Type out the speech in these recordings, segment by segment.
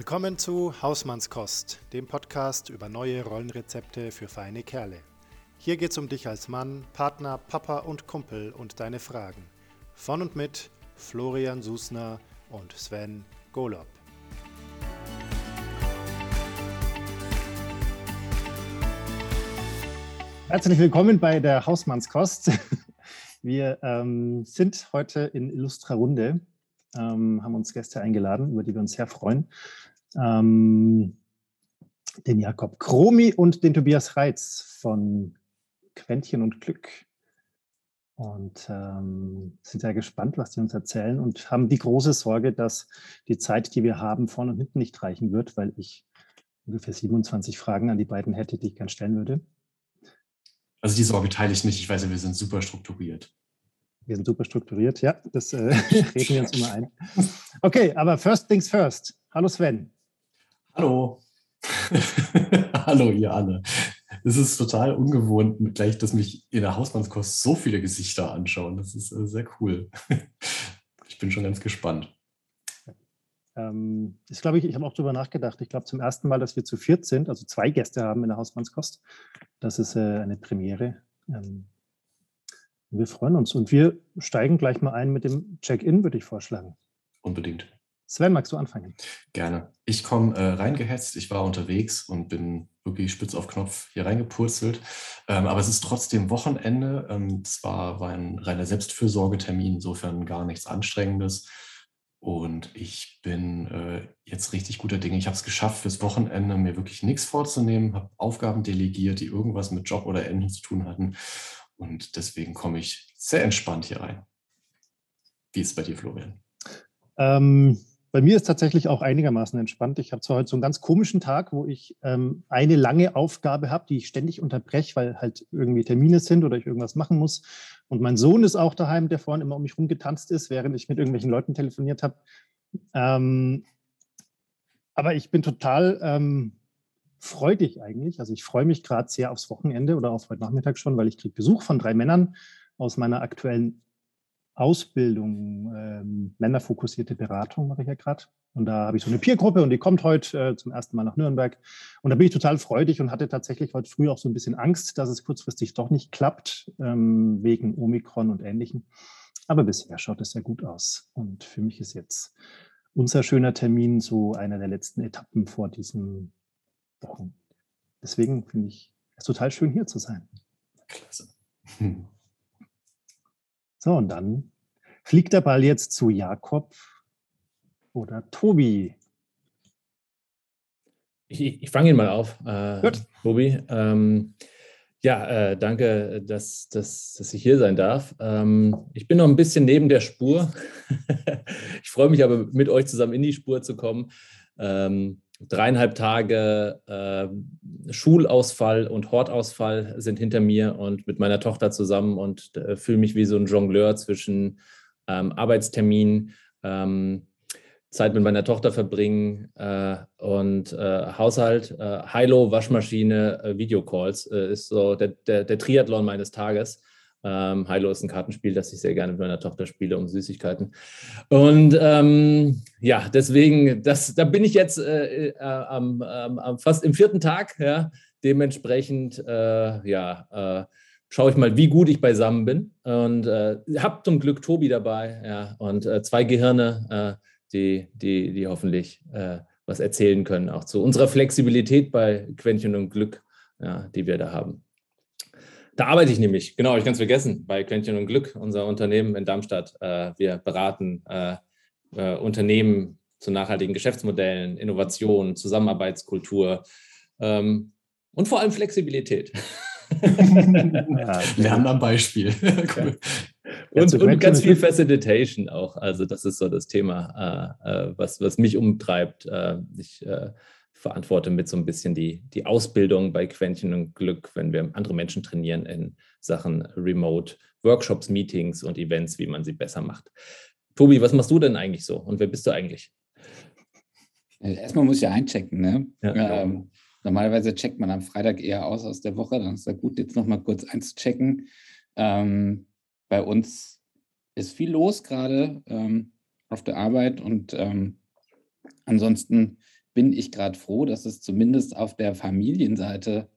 Willkommen zu Hausmannskost, dem Podcast über neue Rollenrezepte für feine Kerle. Hier geht's um dich als Mann, Partner, Papa und Kumpel und deine Fragen. Von und mit Florian Susner und Sven Golob. Herzlich willkommen bei der Hausmannskost. Wir ähm, sind heute in illustrer Runde, ähm, haben uns Gäste eingeladen, über die wir uns sehr freuen ähm, den Jakob Kromi und den Tobias Reitz von Quäntchen und Glück. Und ähm, sind sehr gespannt, was die uns erzählen und haben die große Sorge, dass die Zeit, die wir haben, vorne und hinten nicht reichen wird, weil ich ungefähr 27 Fragen an die beiden hätte, die ich gerne stellen würde. Also die Sorge teile ich nicht. Ich weiß ja, wir sind super strukturiert. Wir sind super strukturiert, ja, das äh, reden wir uns immer ein. Okay, aber first things first. Hallo Sven. Hallo. Hallo, ihr alle. Es ist total ungewohnt, gleich, dass mich in der Hausmannskost so viele Gesichter anschauen. Das ist äh, sehr cool. ich bin schon ganz gespannt. Ähm, ich glaube, ich, ich habe auch darüber nachgedacht. Ich glaube, zum ersten Mal, dass wir zu viert sind, also zwei Gäste haben in der Hausmannskost. Das ist äh, eine Premiere. Ähm, wir freuen uns und wir steigen gleich mal ein mit dem Check-in, würde ich vorschlagen. Unbedingt. Sven, magst du anfangen? Gerne. Ich komme äh, reingehetzt, ich war unterwegs und bin wirklich spitz auf Knopf hier reingepurzelt. Ähm, aber es ist trotzdem Wochenende. Ähm, zwar war ein reiner Selbstfürsorgetermin, insofern gar nichts Anstrengendes. Und ich bin äh, jetzt richtig guter Dinge. Ich habe es geschafft, fürs Wochenende mir wirklich nichts vorzunehmen, habe Aufgaben delegiert, die irgendwas mit Job oder Enden zu tun hatten. Und deswegen komme ich sehr entspannt hier rein. Wie ist es bei dir, Florian? Ähm, bei mir ist tatsächlich auch einigermaßen entspannt. Ich habe zwar heute so einen ganz komischen Tag, wo ich ähm, eine lange Aufgabe habe, die ich ständig unterbreche, weil halt irgendwie Termine sind oder ich irgendwas machen muss. Und mein Sohn ist auch daheim, der vorhin immer um mich rumgetanzt ist, während ich mit irgendwelchen Leuten telefoniert habe. Ähm, aber ich bin total ähm, freudig eigentlich. Also ich freue mich gerade sehr aufs Wochenende oder auf heute Nachmittag schon, weil ich kriege Besuch von drei Männern aus meiner aktuellen Ausbildung, ähm, länderfokussierte Beratung mache ich ja gerade. Und da habe ich so eine Peergruppe und die kommt heute äh, zum ersten Mal nach Nürnberg. Und da bin ich total freudig und hatte tatsächlich heute früh auch so ein bisschen Angst, dass es kurzfristig doch nicht klappt, ähm, wegen Omikron und Ähnlichem. Aber bisher schaut es sehr gut aus. Und für mich ist jetzt unser schöner Termin so einer der letzten Etappen vor diesen Wochen. Deswegen finde ich es total schön, hier zu sein. Klasse. Hm. So, und dann fliegt der Ball jetzt zu Jakob oder Tobi. Ich, ich fange ihn mal auf, äh, Gut. Tobi. Ähm, ja, äh, danke, dass, dass, dass ich hier sein darf. Ähm, ich bin noch ein bisschen neben der Spur. ich freue mich aber, mit euch zusammen in die Spur zu kommen. Ähm, dreieinhalb Tage äh, Schulausfall und Hortausfall sind hinter mir und mit meiner Tochter zusammen und äh, fühle mich wie so ein Jongleur zwischen ähm, Arbeitstermin, ähm, Zeit mit meiner Tochter verbringen äh, und äh, Haushalt, äh, Hilo, Waschmaschine, äh, Videocalls ist so der, der, der Triathlon meines Tages. Ähm, Hilo ist ein Kartenspiel, das ich sehr gerne mit meiner Tochter spiele, um Süßigkeiten. Und ähm, ja, deswegen, das, da bin ich jetzt äh, äh, am, am, fast im vierten Tag. Ja, dementsprechend, äh, ja, äh, schaue ich mal, wie gut ich beisammen bin. Und äh, habe zum Glück Tobi dabei, ja, und äh, zwei Gehirne, die, die, die hoffentlich was erzählen können, auch zu unserer Flexibilität bei Quäntchen und Glück, ja, die wir da haben. Da arbeite ich nämlich, genau, ich kann es vergessen, bei Quäntchen und Glück, unser Unternehmen in Darmstadt. Äh, wir beraten äh, äh, Unternehmen zu nachhaltigen Geschäftsmodellen, Innovation, Zusammenarbeitskultur ähm, und vor allem Flexibilität. ja, Lernen am Beispiel. cool. Und, und ganz viel Facilitation auch. Also das ist so das Thema, was, was mich umtreibt. Ich verantworte mit so ein bisschen die, die Ausbildung bei Quäntchen und Glück, wenn wir andere Menschen trainieren in Sachen Remote Workshops, Meetings und Events, wie man sie besser macht. Tobi, was machst du denn eigentlich so und wer bist du eigentlich? Äh, erstmal muss ich ja einchecken. Ne? Ja, ähm, normalerweise checkt man am Freitag eher aus aus der Woche. Dann ist es gut, jetzt nochmal kurz einzuchecken. Ähm, bei uns ist viel los gerade ähm, auf der Arbeit und ähm, ansonsten bin ich gerade froh, dass es zumindest auf der Familienseite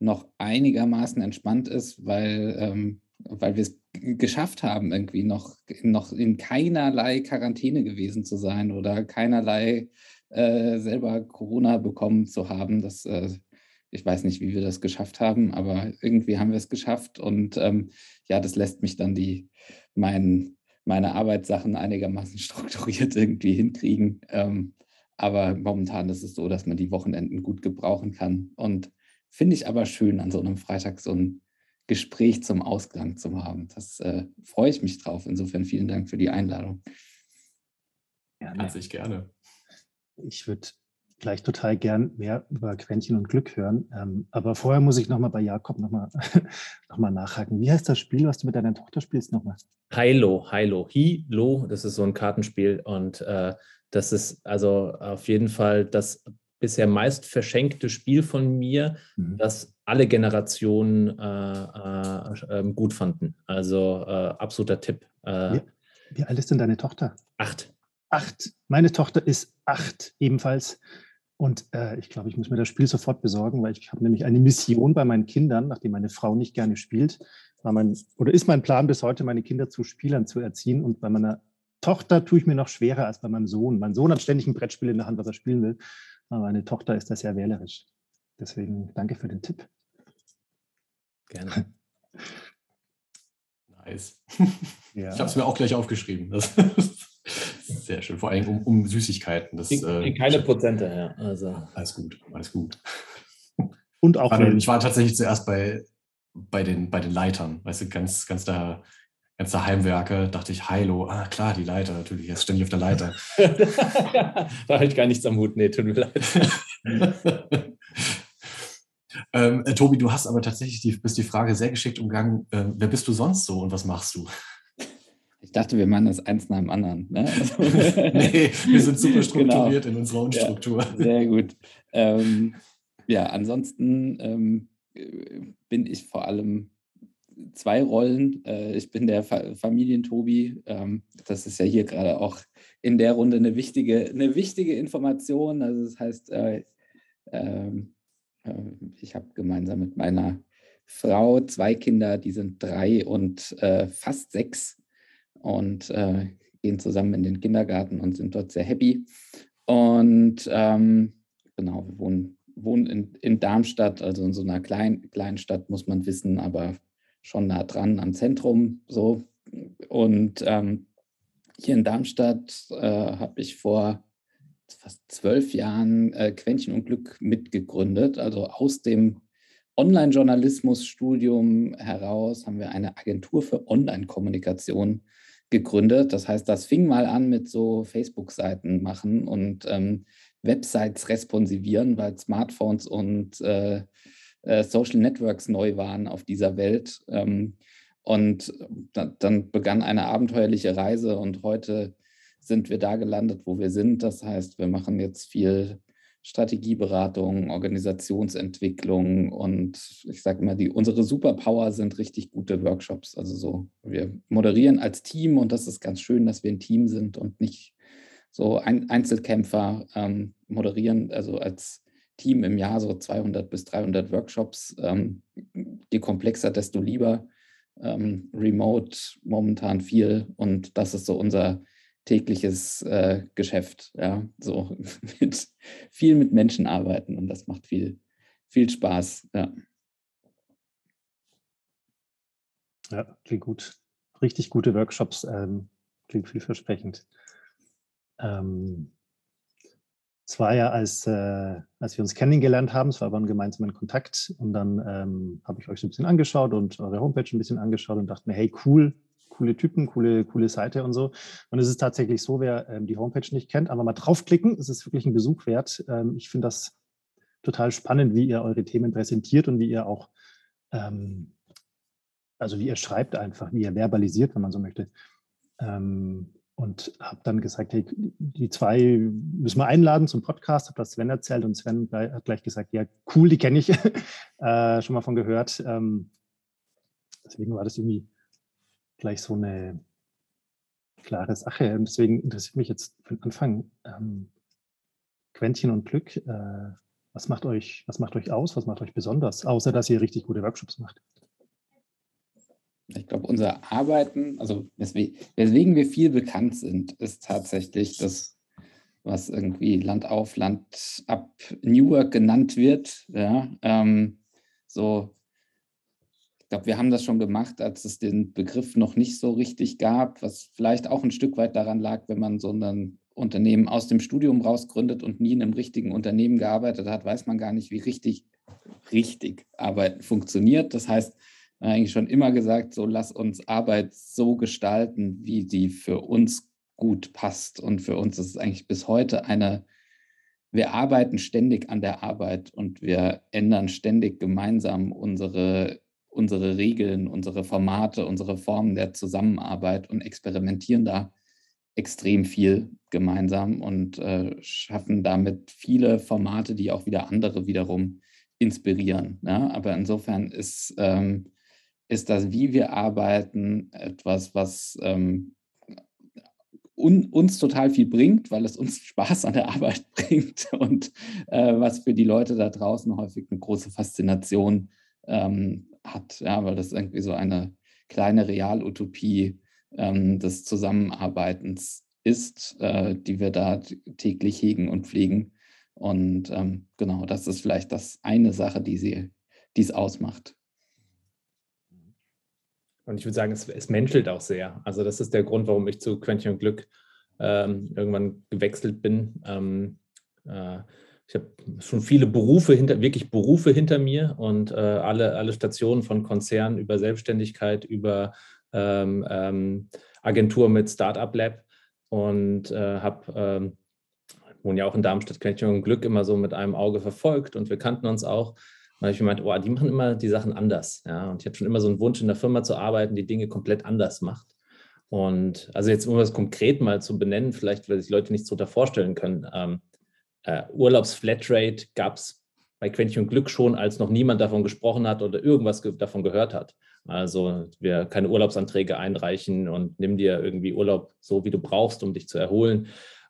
noch einigermaßen entspannt ist, weil, ähm, weil wir es geschafft haben, irgendwie noch, noch in keinerlei Quarantäne gewesen zu sein oder keinerlei äh, selber Corona bekommen zu haben. Das, äh, ich weiß nicht, wie wir das geschafft haben, aber irgendwie haben wir es geschafft. Und ähm, ja, das lässt mich dann die, mein, meine Arbeitssachen einigermaßen strukturiert irgendwie hinkriegen. Ähm, aber momentan ist es so, dass man die Wochenenden gut gebrauchen kann. Und finde ich aber schön, an so einem Freitag so ein Gespräch zum Ausgang zu haben. Das äh, freue ich mich drauf. Insofern vielen Dank für die Einladung. Gerne. Herzlich gerne. Ich würde gleich total gern mehr über Quäntchen und Glück hören. Ähm, aber vorher muss ich nochmal bei Jakob nochmal noch mal nachhaken. Wie heißt das Spiel, was du mit deiner Tochter spielst nochmal? Hilo, Hilo. Hilo, das ist so ein Kartenspiel und äh, das ist also auf jeden Fall das bisher meist verschenkte Spiel von mir, mhm. das alle Generationen äh, äh, ähm, gut fanden. Also äh, absoluter Tipp. Äh. Wie, wie alt ist denn deine Tochter? Acht. Acht. Meine Tochter ist acht ebenfalls. Und äh, ich glaube, ich muss mir das Spiel sofort besorgen, weil ich habe nämlich eine Mission bei meinen Kindern, nachdem meine Frau nicht gerne spielt, war mein, oder ist mein Plan bis heute, meine Kinder zu Spielern zu erziehen. Und bei meiner Tochter tue ich mir noch schwerer als bei meinem Sohn. Mein Sohn hat ständig ein Brettspiel in der Hand, was er spielen will. Aber meine Tochter ist da sehr wählerisch. Deswegen danke für den Tipp. Gerne. Nice. Ja. Ich habe es mir auch gleich aufgeschrieben. Das sehr schön. Vor allem um, um Süßigkeiten. Das, äh, keine Prozente, ja. Also. Alles gut, alles gut. Und auch. Ich war tatsächlich zuerst bei, bei, den, bei den Leitern, weißt du, ganz, ganz da ganze Heimwerke, dachte ich, Heilo, ah klar, die Leiter, natürlich, ist ständig auf der Leiter. da habe ich gar nichts am Hut, nee, tut mir leid. ähm, äh, Tobi, du hast aber tatsächlich die, bist die Frage sehr geschickt umgangen, äh, wer bist du sonst so und was machst du? Ich dachte, wir machen das eins nach dem anderen. Ne? nee, wir sind super strukturiert genau. in unserer Unstruktur. Ja, sehr gut. Ähm, ja, ansonsten ähm, äh, bin ich vor allem zwei Rollen. Äh, ich bin der Familientobi. Ähm, das ist ja hier gerade auch in der Runde eine wichtige, eine wichtige Information. Also das heißt, äh, ähm, äh, ich habe gemeinsam mit meiner Frau zwei Kinder, die sind drei und fast sechs und gehen zusammen in den Kindergarten und sind dort sehr happy. Und ähm, genau, wir wohnen, wohnen in, in Darmstadt, also in so einer kleinen, kleinen Stadt, muss man wissen, aber schon nah dran am Zentrum. So. Und ähm, hier in Darmstadt äh, habe ich vor fast zwölf Jahren äh, Quäntchen und Glück mitgegründet. Also aus dem Online-Journalismus-Studium heraus haben wir eine Agentur für Online-Kommunikation gegründet. Das heißt, das fing mal an mit so Facebook-Seiten machen und ähm, Websites responsivieren, weil Smartphones und äh, äh, Social Networks neu waren auf dieser Welt. Ähm, und da, dann begann eine abenteuerliche Reise und heute sind wir da gelandet, wo wir sind. Das heißt, wir machen jetzt viel Strategieberatung, Organisationsentwicklung und ich sage immer, die, unsere Superpower sind richtig gute Workshops. Also so, wir moderieren als Team und das ist ganz schön, dass wir ein Team sind und nicht so ein Einzelkämpfer ähm, moderieren, also als Team im Jahr so 200 bis 300 Workshops. Ähm, je komplexer, desto lieber. Ähm, remote momentan viel und das ist so unser tägliches äh, Geschäft. Ja, so mit, viel mit Menschen arbeiten und das macht viel, viel Spaß. Ja. Ja, klingt gut. Richtig gute Workshops, ähm, klingt vielversprechend. Ähm, es war ja, als, äh, als wir uns kennengelernt haben, es war aber ein gemeinsamer Kontakt und dann ähm, habe ich euch so ein bisschen angeschaut und eure Homepage ein bisschen angeschaut und dachte mir, hey, cool, coole Typen, coole, coole Seite und so. Und es ist tatsächlich so, wer ähm, die Homepage nicht kennt, einfach mal draufklicken, es ist wirklich ein Besuch wert. Ähm, ich finde das total spannend, wie ihr eure Themen präsentiert und wie ihr auch, ähm, also wie ihr schreibt einfach, wie ihr verbalisiert, wenn man so möchte. Ähm, und habe dann gesagt, hey, die zwei müssen wir einladen zum Podcast, habe das Sven erzählt und Sven hat gleich gesagt, ja, cool, die kenne ich, äh, schon mal von gehört. Ähm, deswegen war das irgendwie gleich so eine klare Sache. Und deswegen interessiert mich jetzt von Anfang, ähm, Quäntchen und Glück. Äh, was macht euch, was macht euch aus? Was macht euch besonders? Außer dass ihr richtig gute Workshops macht. Ich glaube, unser Arbeiten, also weswegen, weswegen wir viel bekannt sind, ist tatsächlich das, was irgendwie Land auf, Land ab New Work genannt wird. Ja, ähm, so, ich glaube, wir haben das schon gemacht, als es den Begriff noch nicht so richtig gab, was vielleicht auch ein Stück weit daran lag, wenn man so ein Unternehmen aus dem Studium rausgründet und nie in einem richtigen Unternehmen gearbeitet hat, weiß man gar nicht, wie richtig, richtig Arbeit funktioniert. Das heißt, eigentlich schon immer gesagt, so lass uns Arbeit so gestalten, wie sie für uns gut passt. Und für uns ist es eigentlich bis heute eine, wir arbeiten ständig an der Arbeit und wir ändern ständig gemeinsam unsere, unsere Regeln, unsere Formate, unsere Formen der Zusammenarbeit und experimentieren da extrem viel gemeinsam und äh, schaffen damit viele Formate, die auch wieder andere wiederum inspirieren. Ja? Aber insofern ist ähm, ist das, wie wir arbeiten, etwas, was ähm, un, uns total viel bringt, weil es uns Spaß an der Arbeit bringt und äh, was für die Leute da draußen häufig eine große Faszination ähm, hat, ja, weil das irgendwie so eine kleine Realutopie ähm, des Zusammenarbeitens ist, äh, die wir da täglich hegen und pflegen. Und ähm, genau, das ist vielleicht das eine Sache, die sie, die es ausmacht. Und ich würde sagen, es, es menschelt auch sehr. Also das ist der Grund, warum ich zu Quäntchen und Glück ähm, irgendwann gewechselt bin. Ähm, äh, ich habe schon viele Berufe hinter, wirklich Berufe hinter mir und äh, alle, alle Stationen von Konzernen über Selbstständigkeit, über ähm, ähm Agentur mit Startup Lab und äh, habe ähm, wohne ja auch in Darmstadt, Quäntchen und Glück immer so mit einem Auge verfolgt und wir kannten uns auch und habe ich gemeint, oh, die machen immer die Sachen anders. Ja? Und ich hatte schon immer so einen Wunsch, in der Firma zu arbeiten, die Dinge komplett anders macht. Und also jetzt, um das konkret mal zu benennen, vielleicht, weil sich Leute nichts darunter vorstellen können, ähm, äh, Urlaubsflatrate gab es bei Quäntchen Glück schon, als noch niemand davon gesprochen hat oder irgendwas ge davon gehört hat. Also wir keine Urlaubsanträge einreichen und nimm dir irgendwie Urlaub so, wie du brauchst, um dich zu erholen.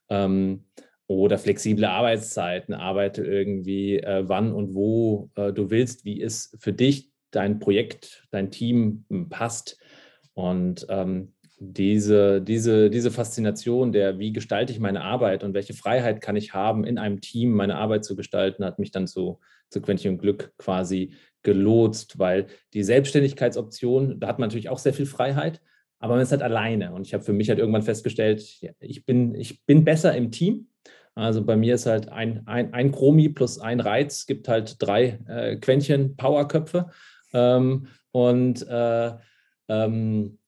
Ähm, oder flexible Arbeitszeiten, arbeite irgendwie äh, wann und wo äh, du willst, wie es für dich, dein Projekt, dein Team hm, passt. Und ähm, diese, diese, diese Faszination der, wie gestalte ich meine Arbeit und welche Freiheit kann ich haben, in einem Team meine Arbeit zu gestalten, hat mich dann zu, zu Quäntchen Glück quasi gelotst, weil die Selbstständigkeitsoption, da hat man natürlich auch sehr viel Freiheit, aber man ist halt alleine. Und ich habe für mich halt irgendwann festgestellt, ich bin, ich bin besser im Team also bei mir ist halt ein, ein, ein Chromi plus ein Reiz, gibt halt drei äh, Quäntchen Powerköpfe. Ähm, und äh, ähm,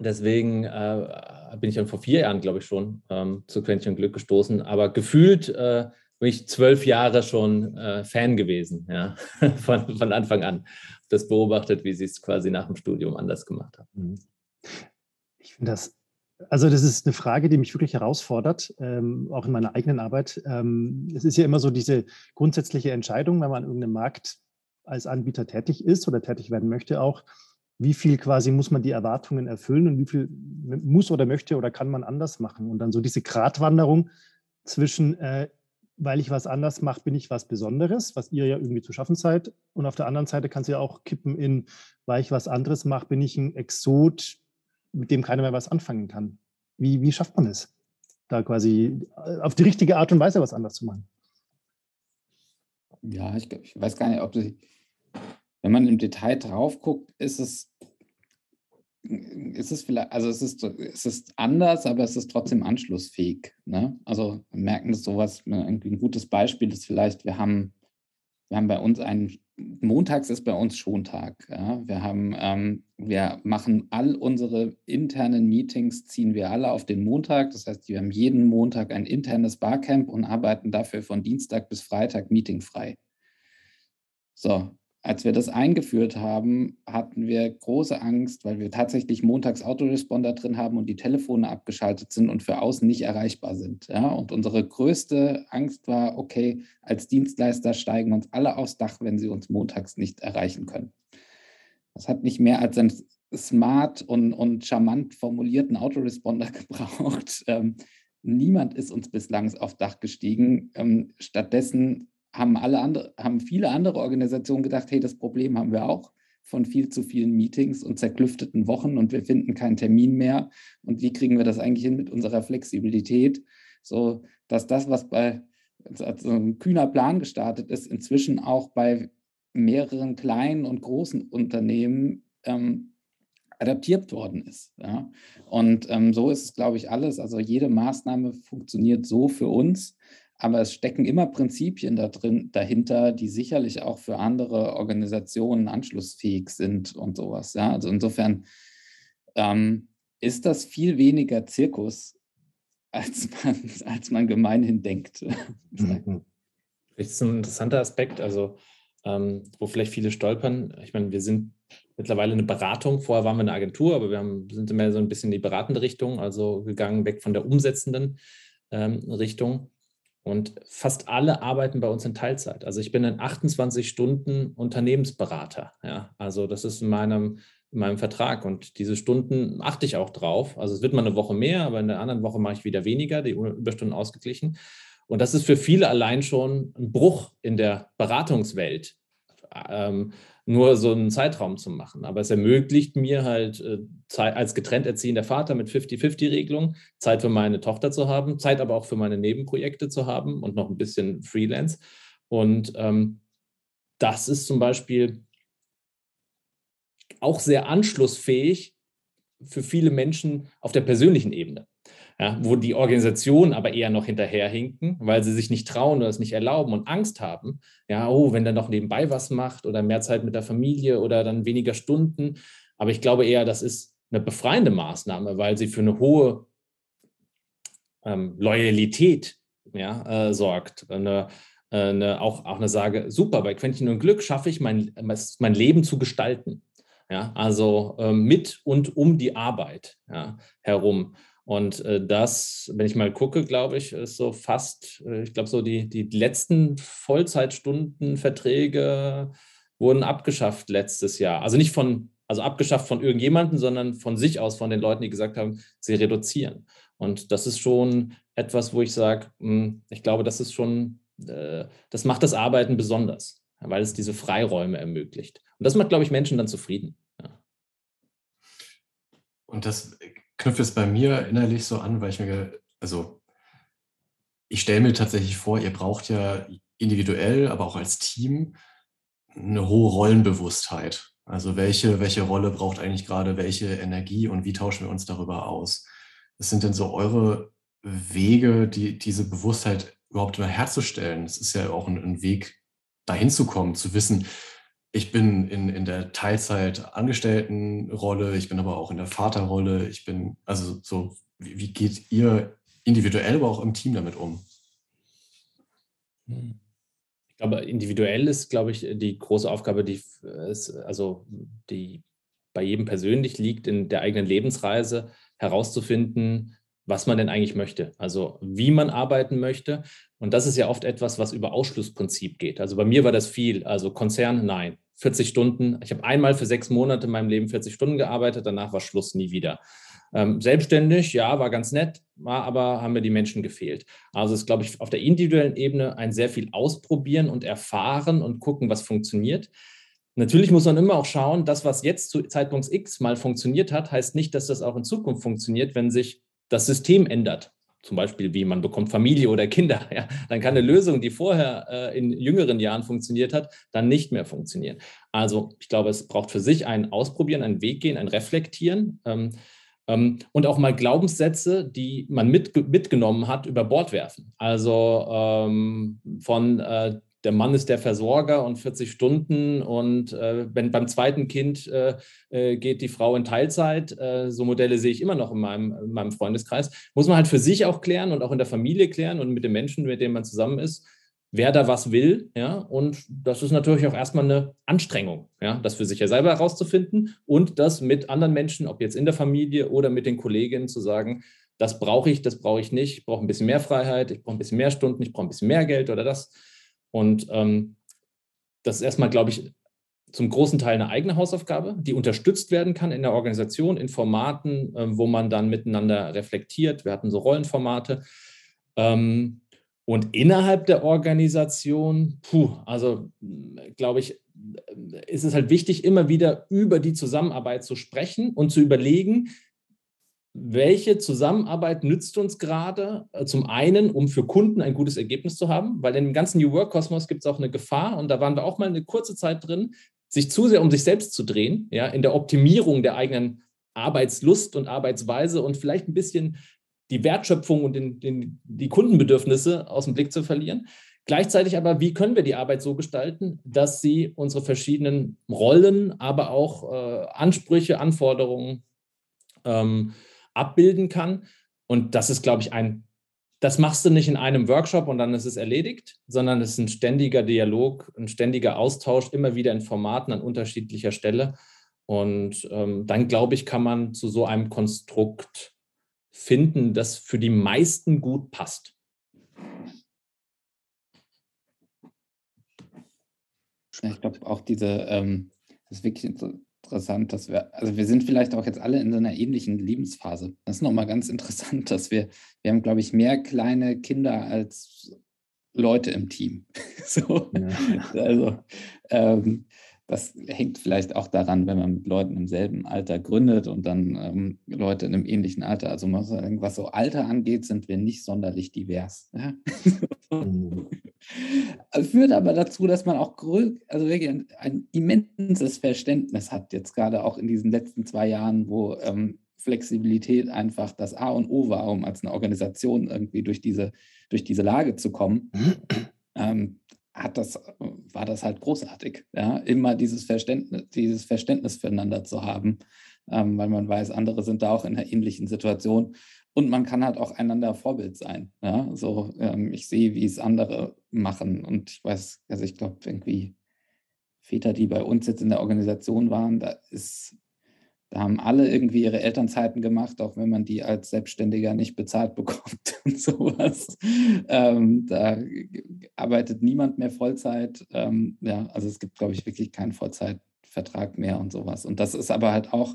deswegen äh, bin ich dann vor vier Jahren, glaube ich, schon ähm, zu Quäntchen Glück gestoßen. Aber gefühlt äh, bin ich zwölf Jahre schon äh, Fan gewesen, ja, von, von Anfang an. Das beobachtet, wie sie es quasi nach dem Studium anders gemacht haben. Mhm. Ich finde das also das ist eine Frage, die mich wirklich herausfordert, ähm, auch in meiner eigenen Arbeit. Ähm, es ist ja immer so diese grundsätzliche Entscheidung, wenn man in irgendeinem Markt als Anbieter tätig ist oder tätig werden möchte, auch wie viel quasi muss man die Erwartungen erfüllen und wie viel muss oder möchte oder kann man anders machen. Und dann so diese Gratwanderung zwischen, äh, weil ich was anders mache, bin ich was Besonderes, was ihr ja irgendwie zu schaffen seid. Und auf der anderen Seite kann es ja auch kippen in, weil ich was anderes mache, bin ich ein Exot, mit dem keiner mehr was anfangen kann. Wie, wie schafft man es, da quasi äh, auf die richtige Art und Weise was anders zu machen? Ja, ich, ich weiß gar nicht, ob das, wenn man im Detail drauf guckt, ist es, ist es vielleicht, also es ist, es ist anders, aber es ist trotzdem anschlussfähig. Ne? Also merken das sowas, irgendwie ein gutes Beispiel ist vielleicht, wir haben, wir haben bei uns einen montags ist bei uns Schontag. Ja. Wir haben, ähm, wir machen all unsere internen Meetings, ziehen wir alle auf den Montag. Das heißt, wir haben jeden Montag ein internes Barcamp und arbeiten dafür von Dienstag bis Freitag meetingfrei. So, als wir das eingeführt haben, hatten wir große Angst, weil wir tatsächlich montags Autoresponder drin haben und die Telefone abgeschaltet sind und für außen nicht erreichbar sind. Ja? Und unsere größte Angst war, okay, als Dienstleister steigen uns alle aufs Dach, wenn sie uns montags nicht erreichen können. Das hat nicht mehr als einen smart und, und charmant formulierten Autoresponder gebraucht, ähm, niemand ist uns bislang auf Dach gestiegen. Ähm, stattdessen haben alle andere, haben viele andere Organisationen gedacht, hey, das Problem haben wir auch von viel zu vielen Meetings und zerklüfteten Wochen und wir finden keinen Termin mehr. Und wie kriegen wir das eigentlich hin mit unserer Flexibilität? So, dass das, was bei als so ein kühner Plan gestartet ist, inzwischen auch bei mehreren kleinen und großen Unternehmen ähm, adaptiert worden ist. Ja? Und ähm, so ist es, glaube ich, alles. Also jede Maßnahme funktioniert so für uns, aber es stecken immer Prinzipien da drin, dahinter, die sicherlich auch für andere Organisationen anschlussfähig sind und sowas. Ja? Also insofern ähm, ist das viel weniger Zirkus, als man, als man gemeinhin denkt. Mhm. Das ist ein interessanter Aspekt, also ähm, wo vielleicht viele stolpern. Ich meine, wir sind mittlerweile eine Beratung. Vorher waren wir eine Agentur, aber wir haben, sind mehr so ein bisschen in die beratende Richtung, also gegangen weg von der umsetzenden ähm, Richtung. Und fast alle arbeiten bei uns in Teilzeit. Also ich bin ein 28 Stunden Unternehmensberater. Ja, also das ist in meinem, in meinem Vertrag. Und diese Stunden achte ich auch drauf. Also es wird mal eine Woche mehr, aber in der anderen Woche mache ich wieder weniger, die Überstunden ausgeglichen. Und das ist für viele allein schon ein Bruch in der Beratungswelt, ähm, nur so einen Zeitraum zu machen. Aber es ermöglicht mir halt äh, als getrennt erziehender Vater mit 50-50-Regelung Zeit für meine Tochter zu haben, Zeit aber auch für meine Nebenprojekte zu haben und noch ein bisschen Freelance. Und ähm, das ist zum Beispiel auch sehr anschlussfähig für viele Menschen auf der persönlichen Ebene ja, wo die Organisationen aber eher noch hinterherhinken, weil sie sich nicht trauen oder es nicht erlauben und Angst haben. Ja, oh, wenn der noch nebenbei was macht oder mehr Zeit mit der Familie oder dann weniger Stunden. Aber ich glaube eher, das ist eine befreiende Maßnahme, weil sie für eine hohe ähm, Loyalität ja, äh, sorgt. Eine, äh, eine, auch, auch eine Sage, super, bei Quentin und Glück schaffe ich mein, mein Leben zu gestalten. Ja, also äh, mit und um die Arbeit ja, herum. Und äh, das, wenn ich mal gucke, glaube ich, ist so fast, äh, ich glaube, so die, die letzten Vollzeitstundenverträge wurden abgeschafft letztes Jahr. Also nicht von, also abgeschafft von irgendjemandem, sondern von sich aus, von den Leuten, die gesagt haben, sie reduzieren. Und das ist schon etwas, wo ich sage, hm, ich glaube, das ist schon, äh, das macht das Arbeiten besonders, weil es diese Freiräume ermöglicht. Und das macht, glaube ich, Menschen dann zufrieden. Ja. Und das knüpft es bei mir innerlich so an, weil ich mir, also ich stelle mir tatsächlich vor, ihr braucht ja individuell, aber auch als Team eine hohe Rollenbewusstheit. Also welche, welche Rolle braucht eigentlich gerade welche Energie und wie tauschen wir uns darüber aus? Was sind denn so eure Wege, die, diese Bewusstheit überhaupt mal herzustellen? Es ist ja auch ein, ein Weg, dahin zu kommen, zu wissen, ich bin in, in der Teilzeit-Angestelltenrolle, ich bin aber auch in der Vaterrolle. Ich bin, also so, wie, wie geht ihr individuell, aber auch im Team damit um? Ich glaube, individuell ist, glaube ich, die große Aufgabe, die ist, also die bei jedem persönlich liegt, in der eigenen Lebensreise herauszufinden, was man denn eigentlich möchte, also wie man arbeiten möchte. Und das ist ja oft etwas, was über Ausschlussprinzip geht. Also bei mir war das viel, also Konzern, nein. 40 Stunden. Ich habe einmal für sechs Monate in meinem Leben 40 Stunden gearbeitet, danach war Schluss nie wieder. Ähm, selbstständig, ja, war ganz nett, war aber haben mir die Menschen gefehlt. Also ist, glaube ich, auf der individuellen Ebene ein sehr viel ausprobieren und erfahren und gucken, was funktioniert. Natürlich muss man immer auch schauen, das, was jetzt zu Zeitpunkt X mal funktioniert hat, heißt nicht, dass das auch in Zukunft funktioniert, wenn sich das System ändert zum Beispiel wie man bekommt Familie oder Kinder, ja, dann kann eine Lösung, die vorher äh, in jüngeren Jahren funktioniert hat, dann nicht mehr funktionieren. Also ich glaube, es braucht für sich ein Ausprobieren, einen Weg gehen, ein Reflektieren ähm, ähm, und auch mal Glaubenssätze, die man mit, mitgenommen hat, über Bord werfen. Also ähm, von äh, der Mann ist der Versorger und 40 Stunden und äh, wenn beim zweiten Kind äh, äh, geht die Frau in Teilzeit, äh, so Modelle sehe ich immer noch in meinem, in meinem Freundeskreis, muss man halt für sich auch klären und auch in der Familie klären und mit den Menschen, mit denen man zusammen ist, wer da was will, ja, und das ist natürlich auch erstmal eine Anstrengung, ja, das für sich ja selber herauszufinden und das mit anderen Menschen, ob jetzt in der Familie oder mit den Kolleginnen zu sagen, das brauche ich, das brauche ich nicht, ich brauche ein bisschen mehr Freiheit, ich brauche ein bisschen mehr Stunden, ich brauche ein bisschen mehr Geld oder das. Und ähm, das ist erstmal, glaube ich, zum großen Teil eine eigene Hausaufgabe, die unterstützt werden kann in der Organisation, in Formaten, ähm, wo man dann miteinander reflektiert. Wir hatten so Rollenformate. Ähm, und innerhalb der Organisation, puh, also glaube ich, ist es halt wichtig, immer wieder über die Zusammenarbeit zu sprechen und zu überlegen, welche Zusammenarbeit nützt uns gerade? Äh, zum einen, um für Kunden ein gutes Ergebnis zu haben, weil in dem ganzen New Work-Kosmos gibt es auch eine Gefahr und da waren wir auch mal eine kurze Zeit drin, sich zu sehr um sich selbst zu drehen, ja, in der Optimierung der eigenen Arbeitslust und Arbeitsweise und vielleicht ein bisschen die Wertschöpfung und den, den, die Kundenbedürfnisse aus dem Blick zu verlieren. Gleichzeitig aber, wie können wir die Arbeit so gestalten, dass sie unsere verschiedenen Rollen, aber auch äh, Ansprüche, Anforderungen ähm, abbilden kann. Und das ist, glaube ich, ein, das machst du nicht in einem Workshop und dann ist es erledigt, sondern es ist ein ständiger Dialog, ein ständiger Austausch, immer wieder in Formaten an unterschiedlicher Stelle. Und ähm, dann, glaube ich, kann man zu so einem Konstrukt finden, das für die meisten gut passt. Ich glaube auch diese, ähm, das ist wirklich interessant, dass wir, also wir sind vielleicht auch jetzt alle in so einer ähnlichen Lebensphase. Das ist nochmal ganz interessant, dass wir, wir haben, glaube ich, mehr kleine Kinder als Leute im Team. so, ja. Also ähm, das hängt vielleicht auch daran, wenn man mit Leuten im selben Alter gründet und dann ähm, Leute in einem ähnlichen Alter. Also was so Alter angeht, sind wir nicht sonderlich divers. Ja? Mhm. Führt aber dazu, dass man auch also wirklich ein, ein, immenses Verständnis hat, jetzt gerade auch in diesen letzten zwei Jahren, wo ähm, Flexibilität einfach das A und O war, um als eine Organisation irgendwie durch diese, durch diese Lage zu kommen. Ähm, hat das, war das halt großartig, ja, immer dieses Verständnis, dieses Verständnis füreinander zu haben, ähm, weil man weiß, andere sind da auch in einer ähnlichen Situation und man kann halt auch einander Vorbild sein. Ja, so ähm, ich sehe, wie es andere machen und ich weiß, also ich glaube irgendwie Väter, die bei uns jetzt in der Organisation waren, da ist da haben alle irgendwie ihre Elternzeiten gemacht, auch wenn man die als Selbstständiger nicht bezahlt bekommt und sowas. Ähm, da arbeitet niemand mehr Vollzeit. Ähm, ja, also es gibt, glaube ich, wirklich keinen Vollzeitvertrag mehr und sowas. Und das ist aber halt auch,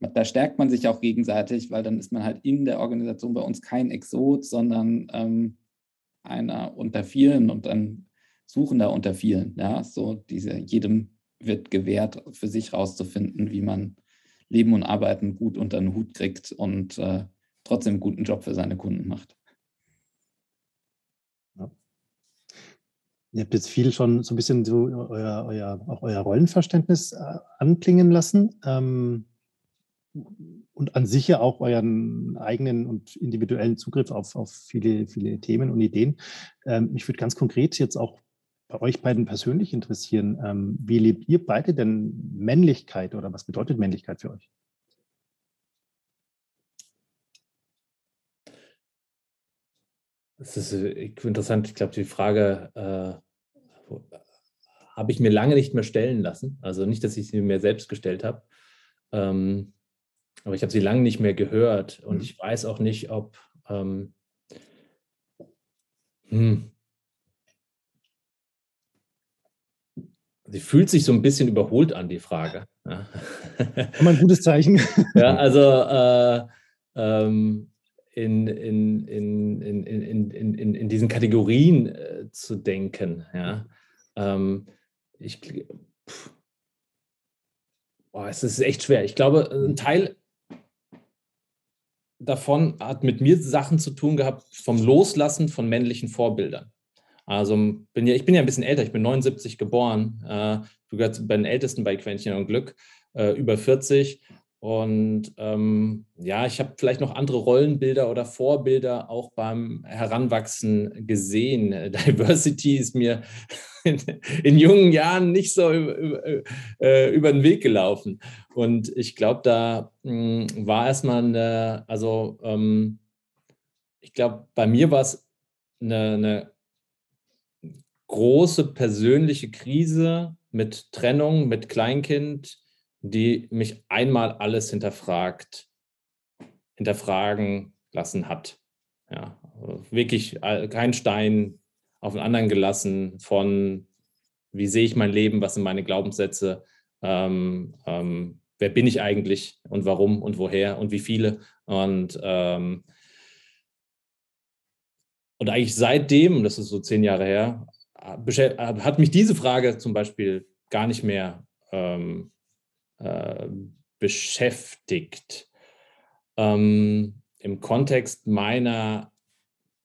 da stärkt man sich auch gegenseitig, weil dann ist man halt in der Organisation bei uns kein Exot, sondern ähm, einer unter vielen und dann Suchender unter vielen. Ja, so diese, jedem wird gewährt, für sich rauszufinden, wie man Leben und Arbeiten gut unter den Hut kriegt und äh, trotzdem einen guten Job für seine Kunden macht. Ihr habt jetzt viel schon so ein bisschen so euer, euer, auch euer Rollenverständnis äh, anklingen lassen. Ähm, und an sich ja auch euren eigenen und individuellen Zugriff auf, auf viele, viele Themen und Ideen. Ähm, mich würde ganz konkret jetzt auch bei euch beiden persönlich interessieren. Ähm, wie lebt ihr beide denn Männlichkeit oder was bedeutet Männlichkeit für euch? Das ist äh, interessant. Ich glaube, die Frage äh, habe ich mir lange nicht mehr stellen lassen. Also nicht, dass ich sie mir selbst gestellt habe. Ähm, aber ich habe sie lange nicht mehr gehört und mhm. ich weiß auch nicht, ob ähm, hm, sie fühlt sich so ein bisschen überholt an, die Frage. Ja. Immer ein gutes Zeichen. Ja, also äh, ähm, in, in, in, in, in, in, in, diesen Kategorien äh, zu denken. Ja. Ähm, ich, pff, boah, es ist echt schwer. Ich glaube, ein Teil davon hat mit mir Sachen zu tun gehabt vom Loslassen von männlichen Vorbildern. Also bin ja, ich bin ja ein bisschen älter, ich bin 79 geboren. Äh, du gehörst bei den Ältesten bei Quäntchen und Glück, äh, über 40. Und ähm, ja, ich habe vielleicht noch andere Rollenbilder oder Vorbilder auch beim Heranwachsen gesehen. Diversity ist mir in, in jungen Jahren nicht so über, äh, über den Weg gelaufen. Und ich glaube, da mh, hm, war erstmal eine, also ähm, ich glaube, bei mir war es eine, eine große persönliche Krise mit Trennung, mit Kleinkind, die mich einmal alles hinterfragt, hinterfragen lassen hat. Ja, wirklich kein Stein auf den anderen gelassen von wie sehe ich mein Leben, was sind meine Glaubenssätze, ähm, ähm, wer bin ich eigentlich und warum und woher und wie viele. Und, ähm, und eigentlich seitdem, das ist so zehn Jahre her, hat mich diese Frage zum Beispiel gar nicht mehr ähm, äh, beschäftigt. Ähm, Im Kontext meiner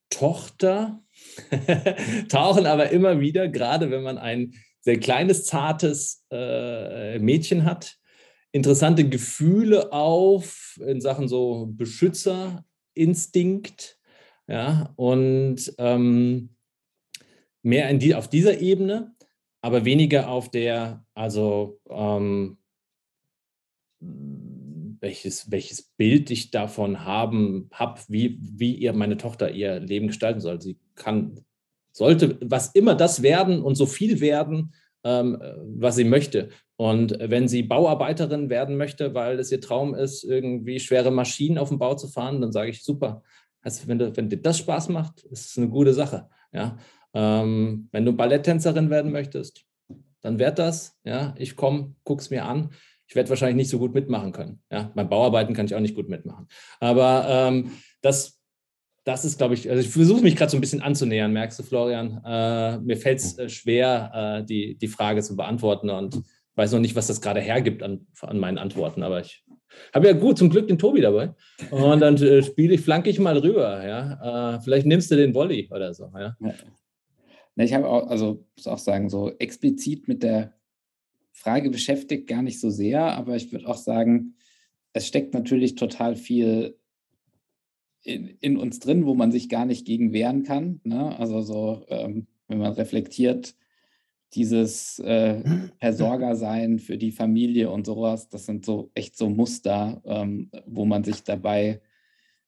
Tochter tauchen aber immer wieder, gerade wenn man ein sehr kleines, zartes äh, Mädchen hat, interessante Gefühle auf in Sachen so Beschützerinstinkt. Ja, und ähm, mehr die, auf dieser Ebene, aber weniger auf der, also ähm, welches, welches Bild ich davon haben habe, wie, wie ihr meine Tochter ihr Leben gestalten soll. Sie kann, sollte was immer das werden und so viel werden, ähm, was sie möchte. Und wenn sie Bauarbeiterin werden möchte, weil es ihr Traum ist, irgendwie schwere Maschinen auf dem Bau zu fahren, dann sage ich super. Also wenn, du, wenn dir das Spaß macht, ist es eine gute Sache. Ja? Ähm, wenn du Balletttänzerin werden möchtest, dann werd das. Ja? Ich komme, guck's mir an ich werde wahrscheinlich nicht so gut mitmachen können. Ja, beim Bauarbeiten kann ich auch nicht gut mitmachen. Aber ähm, das, das ist, glaube ich, also ich versuche mich gerade so ein bisschen anzunähern, merkst du, Florian? Äh, mir fällt es äh, schwer, äh, die, die Frage zu beantworten und weiß noch nicht, was das gerade hergibt an, an meinen Antworten, aber ich habe ja gut zum Glück den Tobi dabei. Und dann äh, spiele ich, flanke ich mal rüber, ja. Äh, vielleicht nimmst du den Volley oder so, ja. ja. Ich habe auch, also muss auch sagen, so explizit mit der Frage beschäftigt gar nicht so sehr, aber ich würde auch sagen, es steckt natürlich total viel in, in, uns drin, wo man sich gar nicht gegen wehren kann. Ne? Also so, ähm, wenn man reflektiert, dieses äh, Versorgersein für die Familie und sowas, das sind so echt so Muster, ähm, wo man sich dabei,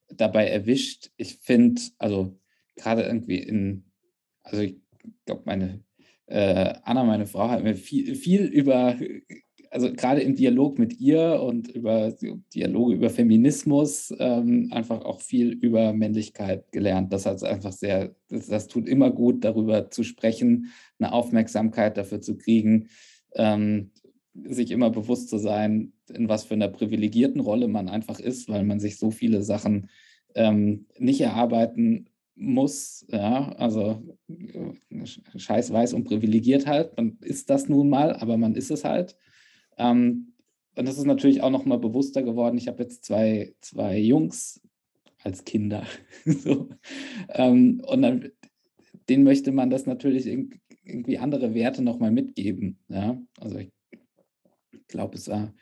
dabei erwischt. Ich finde, also gerade irgendwie in, also ich glaube, meine äh, Anna, meine Frau, hat mir viel, viel über, also gerade im Dialog mit ihr und über Dialoge über Feminismus, ähm, einfach auch viel über Männlichkeit gelernt. Das hat einfach sehr, das, das, tut immer gut, darüber zu sprechen, eine Aufmerksamkeit dafür zu kriegen, ähm, sich immer bewusst zu sein, in was für einer privilegierten Rolle man einfach ist, weil man sich so viele Sachen ähm, nicht erarbeiten muss, ja, also äh, scheiß weiß und privilegiert halt, dann ist das nun mal, aber man ist es halt. Ähm, und das ist natürlich auch noch mal bewusster geworden. Ich habe jetzt zwei, zwei Jungs als Kinder. so. ähm, und dann denen möchte man das natürlich irgendwie andere Werte noch mal mitgeben. Ja? Also ich glaube, es war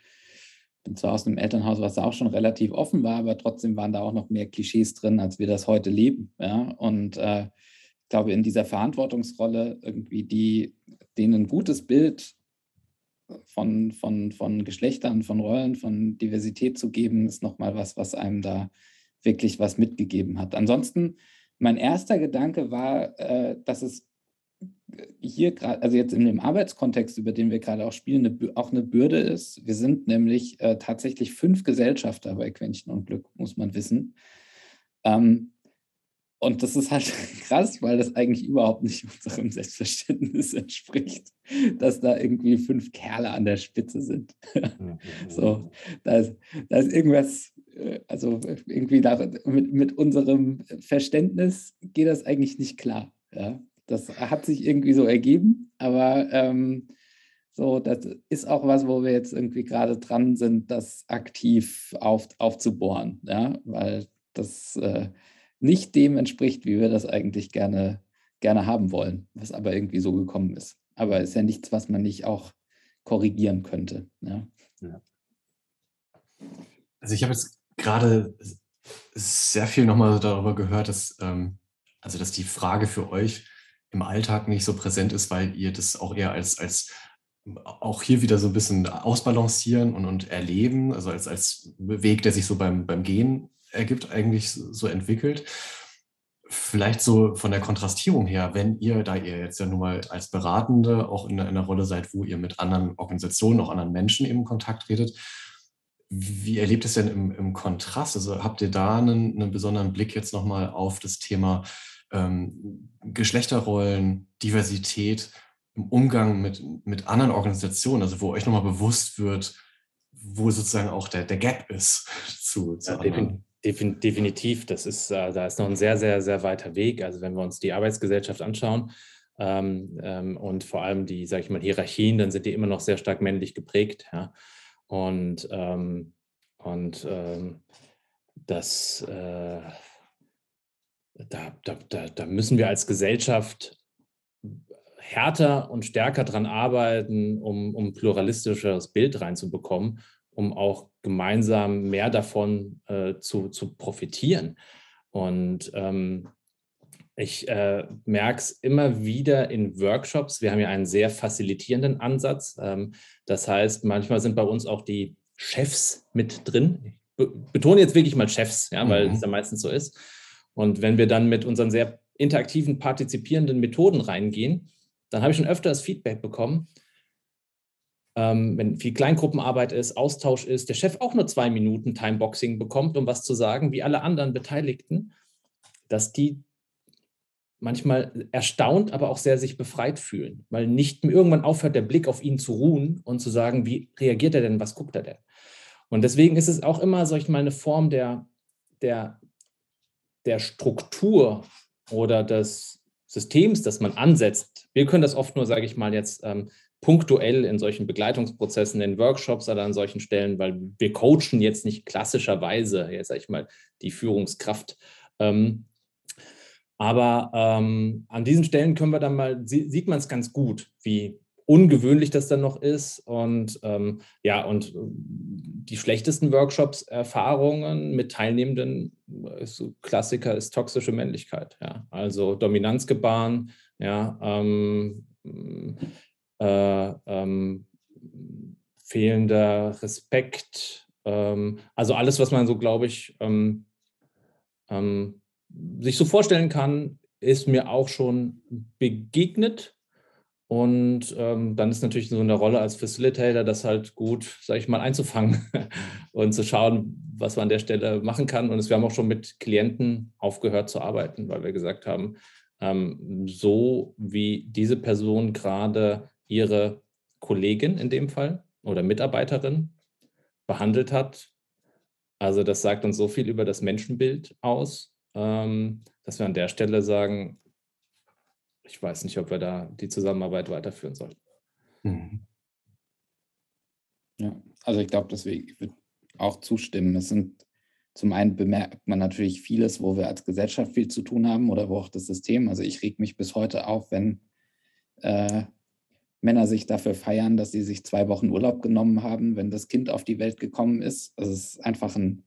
bin zwar aus einem Elternhaus, was auch schon relativ offen war, aber trotzdem waren da auch noch mehr Klischees drin, als wir das heute leben. Ja? Und äh, ich glaube, in dieser Verantwortungsrolle irgendwie die, denen ein gutes Bild von, von, von Geschlechtern, von Rollen, von Diversität zu geben, ist nochmal was, was einem da wirklich was mitgegeben hat. Ansonsten, mein erster Gedanke war, äh, dass es hier gerade, also jetzt in dem Arbeitskontext, über den wir gerade auch spielen, eine, auch eine Bürde ist. Wir sind nämlich äh, tatsächlich fünf Gesellschafter bei Quäntchen und Glück, muss man wissen. Ähm, und das ist halt krass, weil das eigentlich überhaupt nicht unserem Selbstverständnis entspricht, dass da irgendwie fünf Kerle an der Spitze sind. so, da ist, da ist irgendwas, äh, also irgendwie da, mit, mit unserem Verständnis geht das eigentlich nicht klar. Ja? Das hat sich irgendwie so ergeben, aber ähm, so, das ist auch was, wo wir jetzt irgendwie gerade dran sind, das aktiv auf, aufzubohren, ja, weil das äh, nicht dem entspricht, wie wir das eigentlich gerne, gerne haben wollen, was aber irgendwie so gekommen ist. Aber ist ja nichts, was man nicht auch korrigieren könnte. Ja. ja. Also ich habe jetzt gerade sehr viel nochmal darüber gehört, dass, ähm, also dass die Frage für euch, im Alltag nicht so präsent ist, weil ihr das auch eher als, als auch hier wieder so ein bisschen ausbalancieren und, und erleben, also als, als Weg, der sich so beim, beim Gehen ergibt, eigentlich so entwickelt. Vielleicht so von der Kontrastierung her, wenn ihr, da ihr jetzt ja nun mal als Beratende auch in einer Rolle seid, wo ihr mit anderen Organisationen, auch anderen Menschen eben in Kontakt redet, wie erlebt es denn im, im Kontrast? Also habt ihr da einen, einen besonderen Blick jetzt nochmal auf das Thema ähm, Geschlechterrollen, Diversität im Umgang mit, mit anderen Organisationen, also wo euch nochmal bewusst wird, wo sozusagen auch der, der Gap ist zu, zu ja, anderen. definitiv, das ist, äh, da ist noch ein sehr, sehr, sehr weiter Weg. Also wenn wir uns die Arbeitsgesellschaft anschauen ähm, ähm, und vor allem die, sage ich mal, Hierarchien, dann sind die immer noch sehr stark männlich geprägt. Ja? Und, ähm, und ähm, das, äh, da, da, da, da müssen wir als Gesellschaft härter und stärker daran arbeiten, um, um pluralistischeres Bild reinzubekommen, um auch gemeinsam mehr davon äh, zu, zu profitieren. Und ähm, ich äh, merke es immer wieder in Workshops. Wir haben ja einen sehr facilitierenden Ansatz. Ähm, das heißt, manchmal sind bei uns auch die Chefs mit drin. Ich betone jetzt wirklich mal Chefs, ja, weil mhm. es ja meistens so ist. Und wenn wir dann mit unseren sehr interaktiven, partizipierenden Methoden reingehen, dann habe ich schon öfter das Feedback bekommen, ähm, wenn viel Kleingruppenarbeit ist, Austausch ist, der Chef auch nur zwei Minuten Timeboxing bekommt, um was zu sagen, wie alle anderen Beteiligten, dass die manchmal erstaunt, aber auch sehr sich befreit fühlen, weil nicht irgendwann aufhört, der Blick auf ihn zu ruhen und zu sagen, wie reagiert er denn, was guckt er denn? Und deswegen ist es auch immer, sag ich mal, eine Form der, der, der Struktur oder des Systems, das man ansetzt. Wir können das oft nur, sage ich mal, jetzt ähm, punktuell in solchen Begleitungsprozessen, in Workshops oder an solchen Stellen, weil wir coachen jetzt nicht klassischerweise, jetzt sage ich mal, die Führungskraft. Ähm, aber ähm, an diesen Stellen können wir dann mal, sieht man es ganz gut, wie ungewöhnlich das dann noch ist. Und ähm, ja, und äh, die schlechtesten Workshops-Erfahrungen mit Teilnehmenden, ist so Klassiker ist toxische Männlichkeit. Ja. Also Dominanzgebaren, ja, ähm, äh, ähm, fehlender Respekt, ähm, also alles, was man so, glaube ich, ähm, ähm, sich so vorstellen kann, ist mir auch schon begegnet. Und ähm, dann ist natürlich so eine Rolle als Facilitator, das halt gut, sage ich mal, einzufangen und zu schauen, was man an der Stelle machen kann. Und wir haben auch schon mit Klienten aufgehört zu arbeiten, weil wir gesagt haben, ähm, so wie diese Person gerade ihre Kollegin in dem Fall oder Mitarbeiterin behandelt hat, also das sagt uns so viel über das Menschenbild aus, ähm, dass wir an der Stelle sagen, ich weiß nicht, ob wir da die Zusammenarbeit weiterführen sollten. Mhm. Ja, also ich glaube, deswegen ich würde auch zustimmen. Es sind zum einen bemerkt man natürlich vieles, wo wir als Gesellschaft viel zu tun haben oder wo auch das System. Also ich reg mich bis heute auf, wenn äh, Männer sich dafür feiern, dass sie sich zwei Wochen Urlaub genommen haben, wenn das Kind auf die Welt gekommen ist. Es ist einfach ein,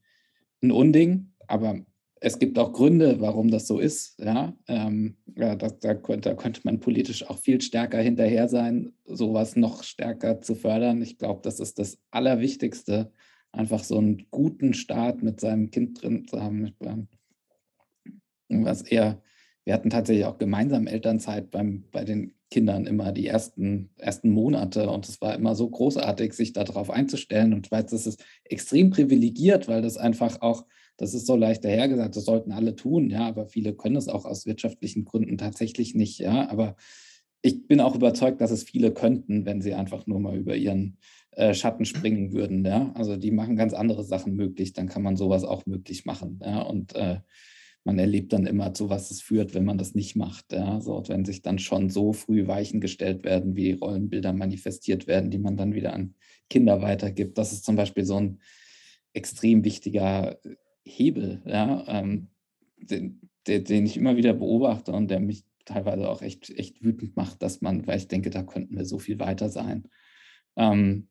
ein Unding, aber es gibt auch Gründe, warum das so ist. Ja, ähm, ja das, da, könnte, da könnte man politisch auch viel stärker hinterher sein, sowas noch stärker zu fördern. Ich glaube, das ist das Allerwichtigste, einfach so einen guten Start mit seinem Kind drin zu haben. Ähm, was eher, wir hatten tatsächlich auch gemeinsam Elternzeit beim, bei den Kindern immer die ersten, ersten Monate und es war immer so großartig, sich darauf einzustellen und ich weiß, das ist extrem privilegiert, weil das einfach auch das ist so leicht dahergesagt, das sollten alle tun, ja, aber viele können es auch aus wirtschaftlichen Gründen tatsächlich nicht, ja. Aber ich bin auch überzeugt, dass es viele könnten, wenn sie einfach nur mal über ihren äh, Schatten springen würden, ja. Also die machen ganz andere Sachen möglich, dann kann man sowas auch möglich machen, ja. Und äh, man erlebt dann immer, zu was es führt, wenn man das nicht macht. Ja? So, wenn sich dann schon so früh Weichen gestellt werden, wie Rollenbilder manifestiert werden, die man dann wieder an Kinder weitergibt. Das ist zum Beispiel so ein extrem wichtiger Hebel, ja, ähm, den, den, den, ich immer wieder beobachte und der mich teilweise auch echt, echt wütend macht, dass man, weil ich denke, da könnten wir so viel weiter sein. Ähm,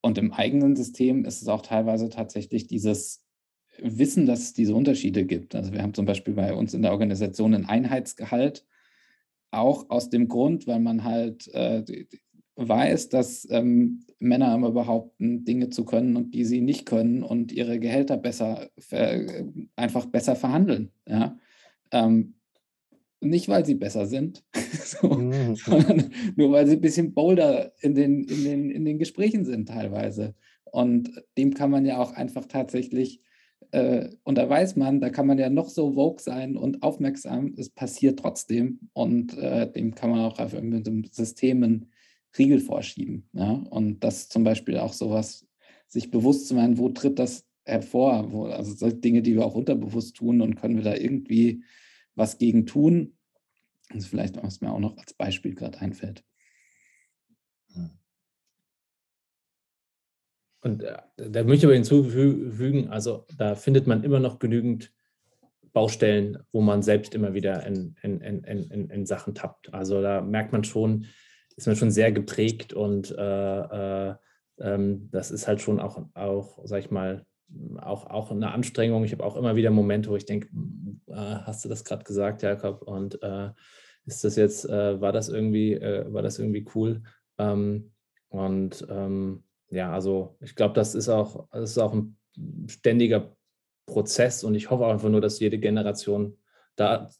und im eigenen System ist es auch teilweise tatsächlich dieses Wissen, dass es diese Unterschiede gibt. Also wir haben zum Beispiel bei uns in der Organisation ein Einheitsgehalt, auch aus dem Grund, weil man halt äh, weiß, dass ähm, Männer immer behaupten, Dinge zu können und die sie nicht können und ihre Gehälter besser, einfach besser verhandeln. Ja? Ähm, nicht, weil sie besser sind, so, mhm. sondern nur, weil sie ein bisschen bolder in den, in, den, in den Gesprächen sind teilweise. Und dem kann man ja auch einfach tatsächlich äh, und da weiß man, da kann man ja noch so vogue sein und aufmerksam, es passiert trotzdem. Und äh, dem kann man auch mit dem Systemen Riegel vorschieben. Ja? Und das zum Beispiel auch sowas, sich bewusst zu machen, wo tritt das hervor? Wo, also Dinge, die wir auch unterbewusst tun und können wir da irgendwie was gegen tun? Das ist vielleicht, was mir auch noch als Beispiel gerade einfällt. Hm. Und äh, da möchte ich aber hinzufügen, also da findet man immer noch genügend Baustellen, wo man selbst immer wieder in, in, in, in, Sachen tappt. Also da merkt man schon, ist man schon sehr geprägt und äh, äh, ähm, das ist halt schon auch, auch, sag ich mal, auch, auch eine Anstrengung. Ich habe auch immer wieder Momente, wo ich denke, äh, hast du das gerade gesagt, Jakob? Und äh, ist das jetzt, äh, war das irgendwie, war das irgendwie cool? Ähm, und ähm, ja, also ich glaube, das ist auch, das ist auch ein ständiger Prozess und ich hoffe einfach nur, dass jede Generation da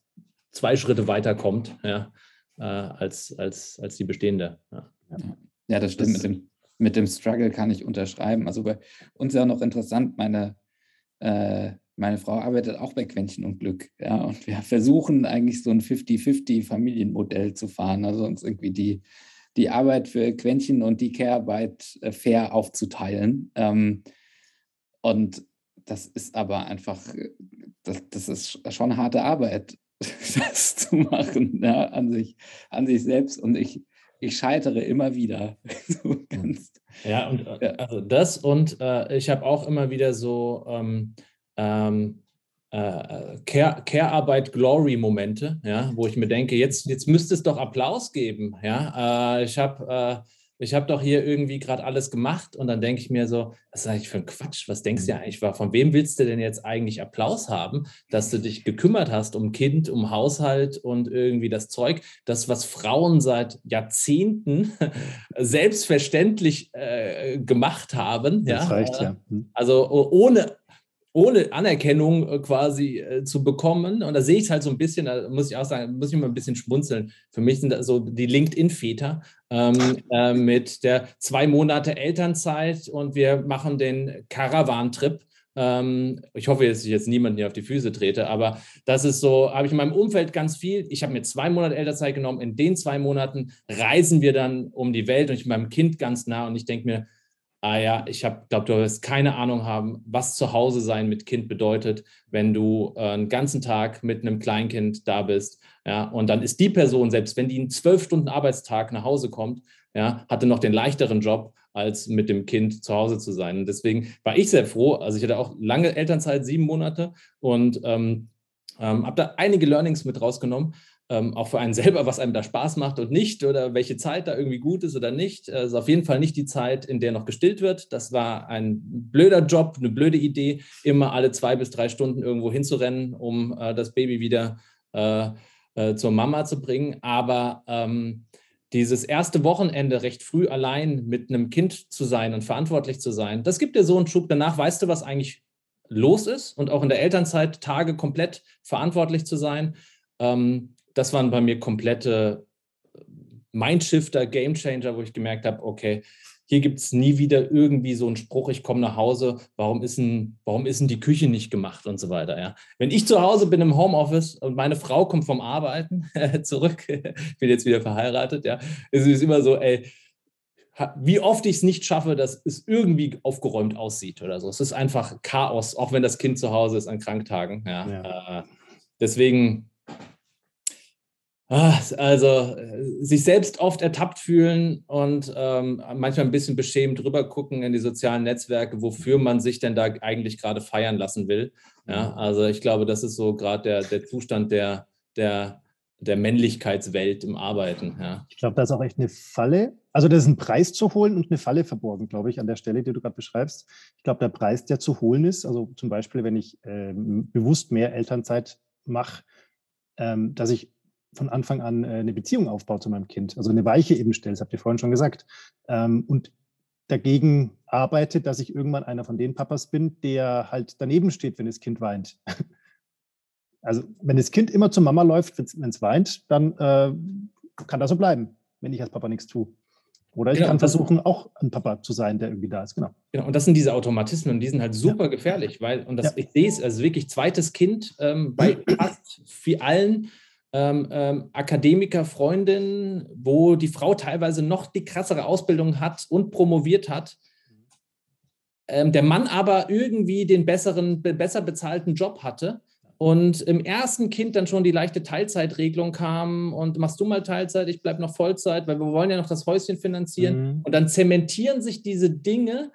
zwei Schritte weiterkommt, ja, äh, als, als, als die bestehende. Ja, ja das stimmt. Das, mit, dem, mit dem Struggle kann ich unterschreiben. Also bei uns ist auch noch interessant, meine, äh, meine Frau arbeitet auch bei Quäntchen und Glück. Ja, und wir versuchen eigentlich so ein 50-50 Familienmodell zu fahren. Also uns irgendwie die die Arbeit für Quäntchen und die Care-Arbeit äh, fair aufzuteilen. Ähm, und das ist aber einfach, das, das ist schon harte Arbeit, das zu machen ja, an, sich, an sich selbst. Und ich, ich scheitere immer wieder. so ganz, ja, und äh, ja. also das und äh, ich habe auch immer wieder so ähm, ähm, äh, Care-Arbeit, Glory-Momente, ja, wo ich mir denke, jetzt, jetzt müsste es doch Applaus geben. Ja? Äh, ich habe äh, ich hab doch hier irgendwie gerade alles gemacht und dann denke ich mir so, was ist eigentlich für ein Quatsch? Was denkst du mhm. eigentlich? Von wem willst du denn jetzt eigentlich Applaus haben, dass du dich gekümmert hast um Kind, um Haushalt und irgendwie das Zeug, das, was Frauen seit Jahrzehnten selbstverständlich äh, gemacht haben. Das ja? reicht, ja. Mhm. Also ohne ohne Anerkennung äh, quasi äh, zu bekommen. Und da sehe ich es halt so ein bisschen, da muss ich auch sagen, muss ich mal ein bisschen schmunzeln. Für mich sind das so die LinkedIn-Väter ähm, äh, mit der zwei Monate Elternzeit und wir machen den Caravan-Trip. Ähm, ich hoffe, dass ich jetzt niemanden hier auf die Füße trete, aber das ist so, habe ich in meinem Umfeld ganz viel. Ich habe mir zwei Monate Elternzeit genommen. In den zwei Monaten reisen wir dann um die Welt und ich bin meinem Kind ganz nah und ich denke mir, ah ja, ich glaube, du wirst keine Ahnung haben, was zu Hause sein mit Kind bedeutet, wenn du äh, einen ganzen Tag mit einem Kleinkind da bist. Ja, und dann ist die Person, selbst wenn die einen zwölf Stunden Arbeitstag nach Hause kommt, ja, hatte noch den leichteren Job, als mit dem Kind zu Hause zu sein. Und deswegen war ich sehr froh. Also ich hatte auch lange Elternzeit, sieben Monate und ähm, ähm, habe da einige Learnings mit rausgenommen ähm, auch für einen selber, was einem da Spaß macht und nicht oder welche Zeit da irgendwie gut ist oder nicht. Es ist auf jeden Fall nicht die Zeit, in der noch gestillt wird. Das war ein blöder Job, eine blöde Idee, immer alle zwei bis drei Stunden irgendwo hinzurennen, um äh, das Baby wieder äh, äh, zur Mama zu bringen. Aber ähm, dieses erste Wochenende recht früh allein mit einem Kind zu sein und verantwortlich zu sein, das gibt dir so einen Schub. Danach weißt du, was eigentlich los ist und auch in der Elternzeit Tage komplett verantwortlich zu sein. Ähm, das waren bei mir komplette Mindshifter, Gamechanger, wo ich gemerkt habe, okay, hier gibt es nie wieder irgendwie so einen Spruch, ich komme nach Hause, warum ist, denn, warum ist denn die Küche nicht gemacht und so weiter. Ja. Wenn ich zu Hause bin im Homeoffice und meine Frau kommt vom Arbeiten zurück, ich bin jetzt wieder verheiratet, ja, es ist immer so, ey, wie oft ich es nicht schaffe, dass es irgendwie aufgeräumt aussieht oder so. Es ist einfach Chaos, auch wenn das Kind zu Hause ist an Kranktagen. Ja. ja. Äh, deswegen also sich selbst oft ertappt fühlen und ähm, manchmal ein bisschen beschämt drüber gucken in die sozialen Netzwerke, wofür man sich denn da eigentlich gerade feiern lassen will. Ja, mhm. also ich glaube, das ist so gerade der, der Zustand der, der, der Männlichkeitswelt im Arbeiten. Ja. Ich glaube, da ist auch echt eine Falle. Also das ist ein Preis zu holen und eine Falle verborgen, glaube ich, an der Stelle, die du gerade beschreibst. Ich glaube, der Preis, der zu holen ist, also zum Beispiel, wenn ich ähm, bewusst mehr Elternzeit mache, ähm, dass ich von Anfang an äh, eine Beziehung aufbaut zu meinem Kind, also eine Weiche eben stellt, das habt ihr vorhin schon gesagt. Ähm, und dagegen arbeitet, dass ich irgendwann einer von den Papas bin, der halt daneben steht, wenn das Kind weint. Also wenn das Kind immer zur Mama läuft, wenn es weint, dann äh, kann das so bleiben, wenn ich als Papa nichts tue. Oder ich genau, kann versuchen, auch ein Papa zu sein, der irgendwie da ist. Genau. Genau, und das sind diese Automatismen, und die sind halt super ja. gefährlich, weil, und das, ja. ich sehe es, also wirklich zweites Kind ähm, bei fast wie allen ähm, ähm, Akademiker, Freundinnen, wo die Frau teilweise noch die krassere Ausbildung hat und promoviert hat. Ähm, der Mann aber irgendwie den besseren, besser bezahlten Job hatte und im ersten Kind dann schon die leichte Teilzeitregelung kam und machst du mal Teilzeit, ich bleibe noch Vollzeit, weil wir wollen ja noch das Häuschen finanzieren. Mhm. Und dann zementieren sich diese Dinge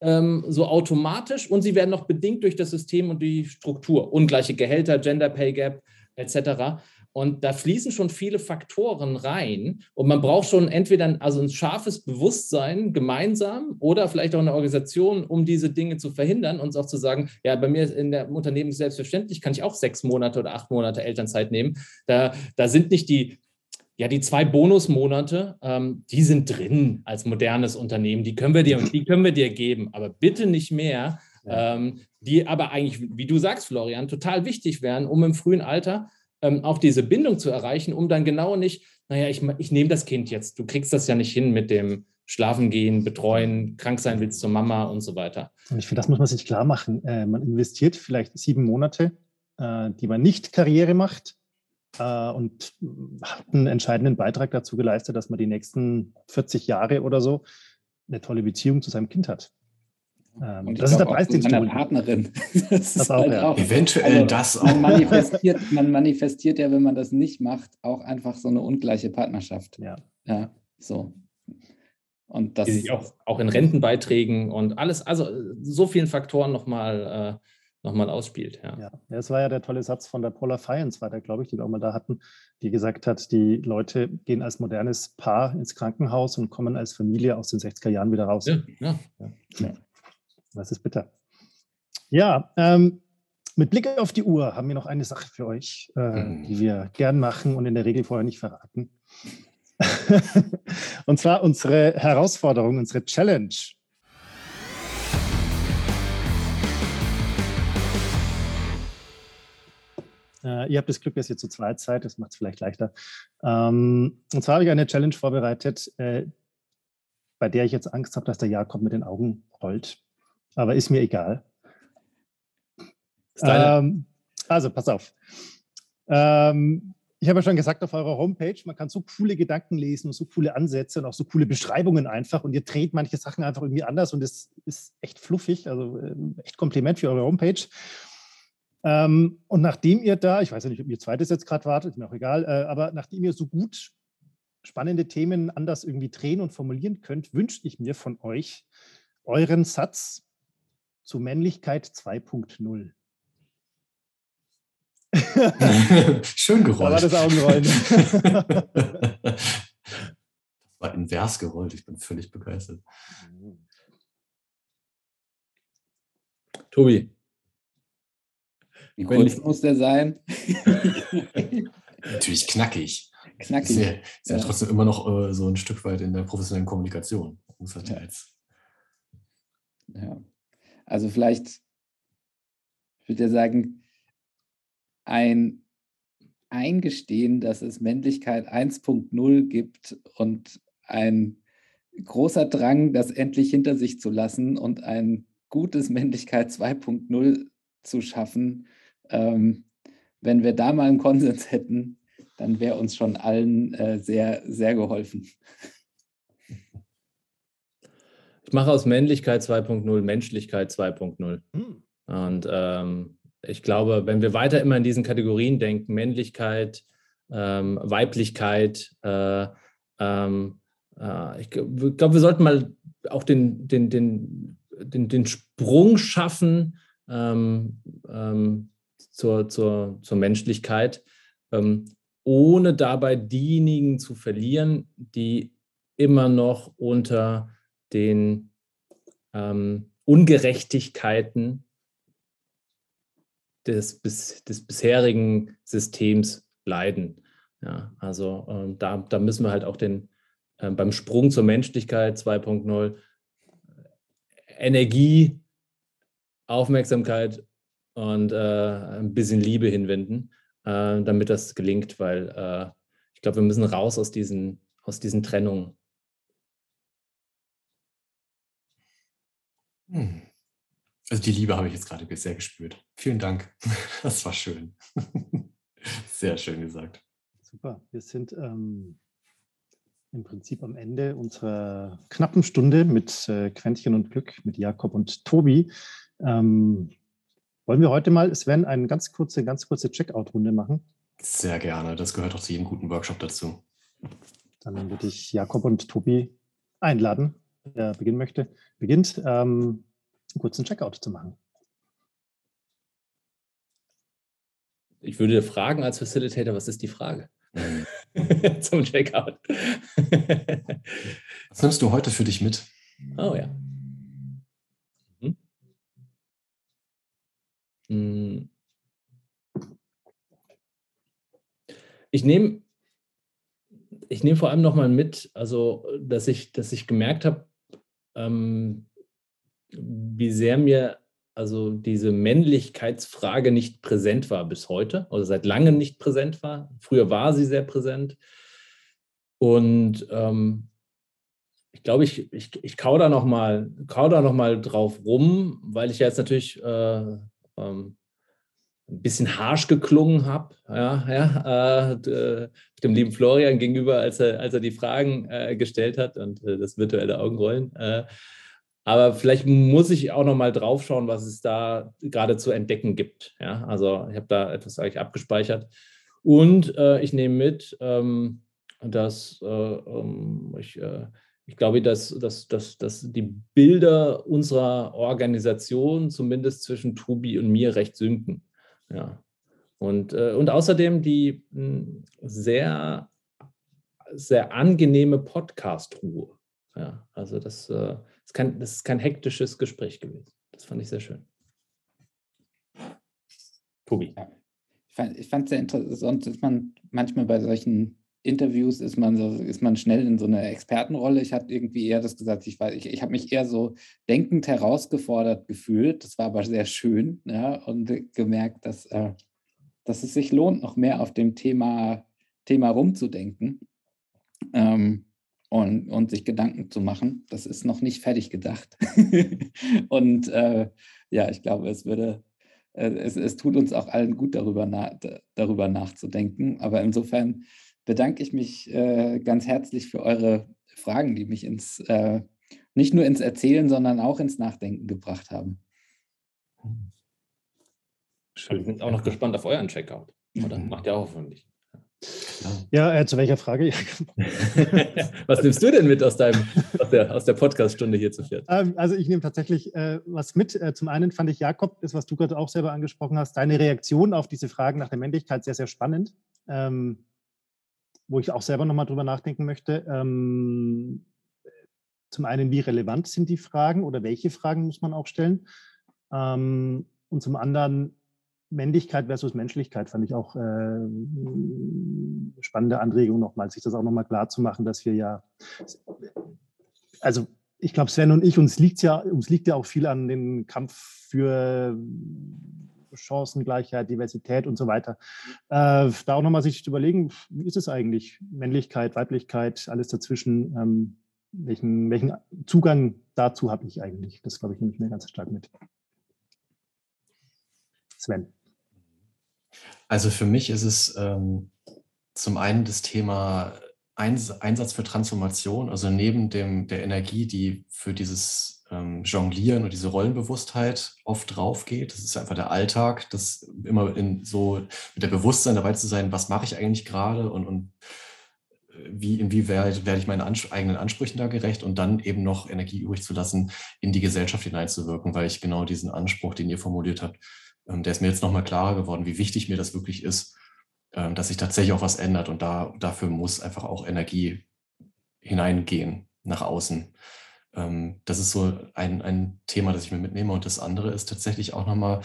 ähm, so automatisch und sie werden noch bedingt durch das System und die Struktur. Ungleiche Gehälter, Gender Pay Gap etc. Und da fließen schon viele Faktoren rein. Und man braucht schon entweder also ein scharfes Bewusstsein gemeinsam oder vielleicht auch eine Organisation, um diese Dinge zu verhindern und auch zu sagen, ja, bei mir in der Unternehmen selbstverständlich, kann ich auch sechs Monate oder acht Monate Elternzeit nehmen. Da, da sind nicht die, ja, die zwei Bonusmonate, ähm, die sind drin als modernes Unternehmen. Die können wir dir, die können wir dir geben, aber bitte nicht mehr. Ähm, die aber eigentlich, wie du sagst, Florian, total wichtig wären, um im frühen Alter ähm, auch diese Bindung zu erreichen, um dann genau nicht, naja, ich, ich nehme das Kind jetzt, du kriegst das ja nicht hin mit dem Schlafen gehen, betreuen, krank sein willst zur Mama und so weiter. Und ich finde, das muss man sich klar machen. Äh, man investiert vielleicht sieben Monate, äh, die man nicht Karriere macht äh, und hat einen entscheidenden Beitrag dazu geleistet, dass man die nächsten 40 Jahre oder so eine tolle Beziehung zu seinem Kind hat. Ähm, und das ist der Preis, den du Partnerin. Das, das auch, halt ja. auch, Eventuell also, das auch. Man manifestiert, man manifestiert ja, wenn man das nicht macht, auch einfach so eine ungleiche Partnerschaft. Ja. Ja, so. Und das. Die sich auch, auch in Rentenbeiträgen und alles, also so vielen Faktoren nochmal äh, noch ausspielt. Ja. ja, das war ja der tolle Satz von der Paula Feiens, war der, glaube ich, die wir auch mal da hatten, die gesagt hat, die Leute gehen als modernes Paar ins Krankenhaus und kommen als Familie aus den 60er Jahren wieder raus. Ja, ja. ja. Das ist bitter. Ja, ähm, mit Blick auf die Uhr haben wir noch eine Sache für euch, äh, mhm. die wir gern machen und in der Regel vorher nicht verraten. und zwar unsere Herausforderung, unsere Challenge. Äh, ihr habt das Glück, dass ihr zu zweit seid, das macht es vielleicht leichter. Ähm, und zwar habe ich eine Challenge vorbereitet, äh, bei der ich jetzt Angst habe, dass der Jakob mit den Augen rollt aber ist mir egal. Ähm, also, pass auf. Ähm, ich habe ja schon gesagt auf eurer Homepage, man kann so coole Gedanken lesen und so coole Ansätze und auch so coole Beschreibungen einfach und ihr dreht manche Sachen einfach irgendwie anders und es ist echt fluffig, also ähm, echt Kompliment für eure Homepage. Ähm, und nachdem ihr da, ich weiß ja nicht, ob ihr zweites jetzt gerade wartet, ist mir auch egal, äh, aber nachdem ihr so gut spannende Themen anders irgendwie drehen und formulieren könnt, wünsche ich mir von euch euren Satz, zu Männlichkeit 2.0. Schön gerollt. Da war das Augenrollen. das war invers gerollt. Ich bin völlig begeistert. Tobi. Wie kurz muss der sein? Natürlich knackig. Knackig. Ist ja, ist ja, ja trotzdem immer noch äh, so ein Stück weit in der professionellen Kommunikation. Ja. ja. Also vielleicht, ich würde ja sagen, ein Eingestehen, dass es Männlichkeit 1.0 gibt und ein großer Drang, das endlich hinter sich zu lassen und ein gutes Männlichkeit 2.0 zu schaffen. Ähm, wenn wir da mal einen Konsens hätten, dann wäre uns schon allen äh, sehr, sehr geholfen. Ich mache aus Männlichkeit 2.0 Menschlichkeit 2.0. Hm. Und ähm, ich glaube, wenn wir weiter immer in diesen Kategorien denken, Männlichkeit, ähm, Weiblichkeit, äh, ähm, äh, ich glaube, wir sollten mal auch den, den, den, den, den Sprung schaffen ähm, ähm, zur, zur, zur Menschlichkeit, ähm, ohne dabei diejenigen zu verlieren, die immer noch unter den ähm, Ungerechtigkeiten des, bis, des bisherigen Systems leiden. Ja, also äh, da, da müssen wir halt auch den äh, beim Sprung zur Menschlichkeit 2.0 Energie, Aufmerksamkeit und äh, ein bisschen Liebe hinwenden, äh, damit das gelingt, weil äh, ich glaube, wir müssen raus aus diesen, aus diesen Trennungen. Hm. Also die Liebe habe ich jetzt gerade sehr gespürt. Vielen Dank. Das war schön. Sehr schön gesagt. Super. Wir sind ähm, im Prinzip am Ende unserer knappen Stunde mit äh, Quentchen und Glück, mit Jakob und Tobi. Ähm, wollen wir heute mal, Sven, eine ganz kurze, ganz kurze Checkout-Runde machen? Sehr gerne. Das gehört auch zu jedem guten Workshop dazu. Dann würde ich Jakob und Tobi einladen, wer beginnen möchte. Beginnt, ähm, einen kurzen Checkout zu machen. Ich würde fragen als Facilitator, was ist die Frage? Mhm. Zum Checkout. was nimmst du heute für dich mit? Oh ja. Mhm. Hm. Ich nehme ich nehme vor allem nochmal mit, also dass ich, dass ich gemerkt habe, ähm, wie sehr mir also diese Männlichkeitsfrage nicht präsent war bis heute, oder seit langem nicht präsent war. Früher war sie sehr präsent. Und ähm, ich glaube, ich, ich, ich kau da nochmal noch drauf rum, weil ich jetzt natürlich äh, ähm, ein bisschen harsch geklungen habe, ja, ja, äh, dem lieben Florian gegenüber, als er, als er die Fragen äh, gestellt hat und äh, das virtuelle Augenrollen. Äh, aber vielleicht muss ich auch noch mal drauf schauen, was es da gerade zu entdecken gibt. Ja, also ich habe da etwas eigentlich abgespeichert. Und äh, ich nehme mit, ähm, dass äh, ähm, ich, äh, ich glaube, dass, dass, dass, dass die Bilder unserer Organisation zumindest zwischen Tobi und mir recht sinken. Ja. Und, äh, und außerdem die mh, hm, sehr, sehr angenehme Podcast-Ruhe. Ja, also das äh, ist kein, das ist kein hektisches Gespräch gewesen. Das fand ich sehr schön. Tobi. Ja. Ich fand es sehr interessant, dass man manchmal bei solchen Interviews ist man, so, ist man schnell in so einer Expertenrolle. Ich hatte irgendwie eher das gesagt, ich, ich, ich habe mich eher so denkend herausgefordert gefühlt. Das war aber sehr schön ja, und gemerkt, dass, äh, dass es sich lohnt, noch mehr auf dem Thema, Thema rumzudenken. Ähm, und, und sich Gedanken zu machen. Das ist noch nicht fertig gedacht. und äh, ja, ich glaube, es würde, äh, es, es tut uns auch allen gut, darüber, na, darüber nachzudenken. Aber insofern bedanke ich mich äh, ganz herzlich für eure Fragen, die mich ins, äh, nicht nur ins Erzählen, sondern auch ins Nachdenken gebracht haben. Schön. Ich bin auch noch gespannt auf euren Checkout. Oder macht ihr auch hoffentlich. Ja, äh, zu welcher Frage? was nimmst du denn mit aus, deinem, aus der, aus der Podcast-Stunde hier zu viert? Ähm, also ich nehme tatsächlich äh, was mit. Äh, zum einen fand ich, Jakob, das, was du gerade auch selber angesprochen hast, deine Reaktion auf diese Fragen nach der Männlichkeit sehr, sehr spannend. Ähm, wo ich auch selber nochmal drüber nachdenken möchte. Ähm, zum einen, wie relevant sind die Fragen oder welche Fragen muss man auch stellen? Ähm, und zum anderen, Männlichkeit versus Menschlichkeit fand ich auch äh, spannende Anregung nochmal, sich das auch nochmal klar zu machen, dass wir ja, also ich glaube, Sven und ich, uns liegt ja, uns liegt ja auch viel an dem Kampf für Chancengleichheit, Diversität und so weiter. Äh, da auch nochmal sich zu überlegen, wie ist es eigentlich? Männlichkeit, Weiblichkeit, alles dazwischen. Ähm, welchen, welchen Zugang dazu habe ich eigentlich? Das glaube ich, nehme ich mir ganz stark mit. Sven. Also für mich ist es ähm, zum einen das Thema Einsatz für Transformation, also neben dem, der Energie, die für dieses ähm, Jonglieren und diese Rollenbewusstheit oft drauf geht. Das ist einfach der Alltag, das immer in so mit der Bewusstsein dabei zu sein, was mache ich eigentlich gerade und, und äh, wie, inwieweit werde ich meinen Ans eigenen Ansprüchen da gerecht und dann eben noch Energie übrig zu lassen, in die Gesellschaft hineinzuwirken, weil ich genau diesen Anspruch, den ihr formuliert habt, ähm, der ist mir jetzt nochmal klarer geworden, wie wichtig mir das wirklich ist, ähm, dass sich tatsächlich auch was ändert. Und da, dafür muss einfach auch Energie hineingehen nach außen. Ähm, das ist so ein, ein Thema, das ich mir mitnehme. Und das andere ist tatsächlich auch nochmal,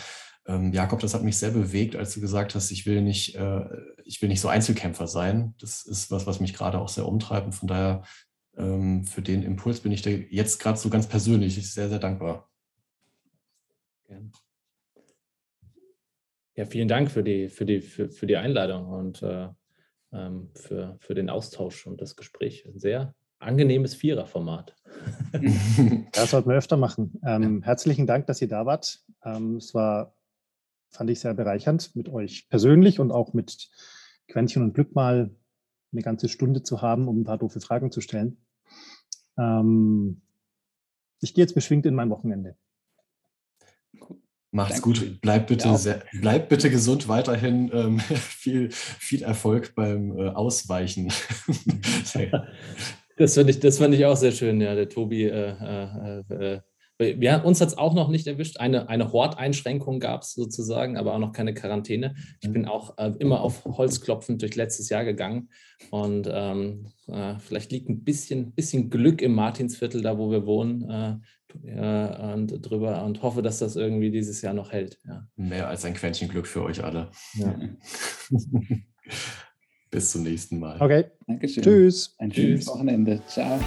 Jakob, das hat mich sehr bewegt, als du gesagt hast, ich will nicht, äh, ich will nicht so Einzelkämpfer sein. Das ist was, was mich gerade auch sehr umtreibt. Und von daher für den Impuls bin ich dir jetzt gerade so ganz persönlich sehr, sehr dankbar. Gerne. Ja, vielen Dank für die, für die, für, für die Einladung und äh, ähm, für, für den Austausch und das Gespräch. Sehr, angenehmes Viererformat. Das sollten wir öfter machen. Ähm, herzlichen Dank, dass ihr da wart. Ähm, es war, fand ich sehr bereichernd, mit euch persönlich und auch mit Quäntchen und Glück mal eine ganze Stunde zu haben, um ein paar doofe Fragen zu stellen. Ähm, ich gehe jetzt beschwingt in mein Wochenende. Macht's gut. Bleibt bitte, sehr, bleibt bitte gesund weiterhin. Ähm, viel, viel Erfolg beim äh, Ausweichen. das finde ich, find ich auch sehr schön, ja. Der Tobi äh, äh, äh wir, uns hat es auch noch nicht erwischt. Eine, eine Horteinschränkung gab es sozusagen, aber auch noch keine Quarantäne. Ich bin auch äh, immer auf Holz klopfend durch letztes Jahr gegangen. Und ähm, äh, vielleicht liegt ein bisschen, bisschen Glück im Martinsviertel, da wo wir wohnen, äh, und drüber und hoffe, dass das irgendwie dieses Jahr noch hält. Ja. Mehr als ein Quäntchen Glück für euch alle. Ja. Bis zum nächsten Mal. Okay. Dankeschön. Tschüss. Ein schönes Wochenende. Ciao.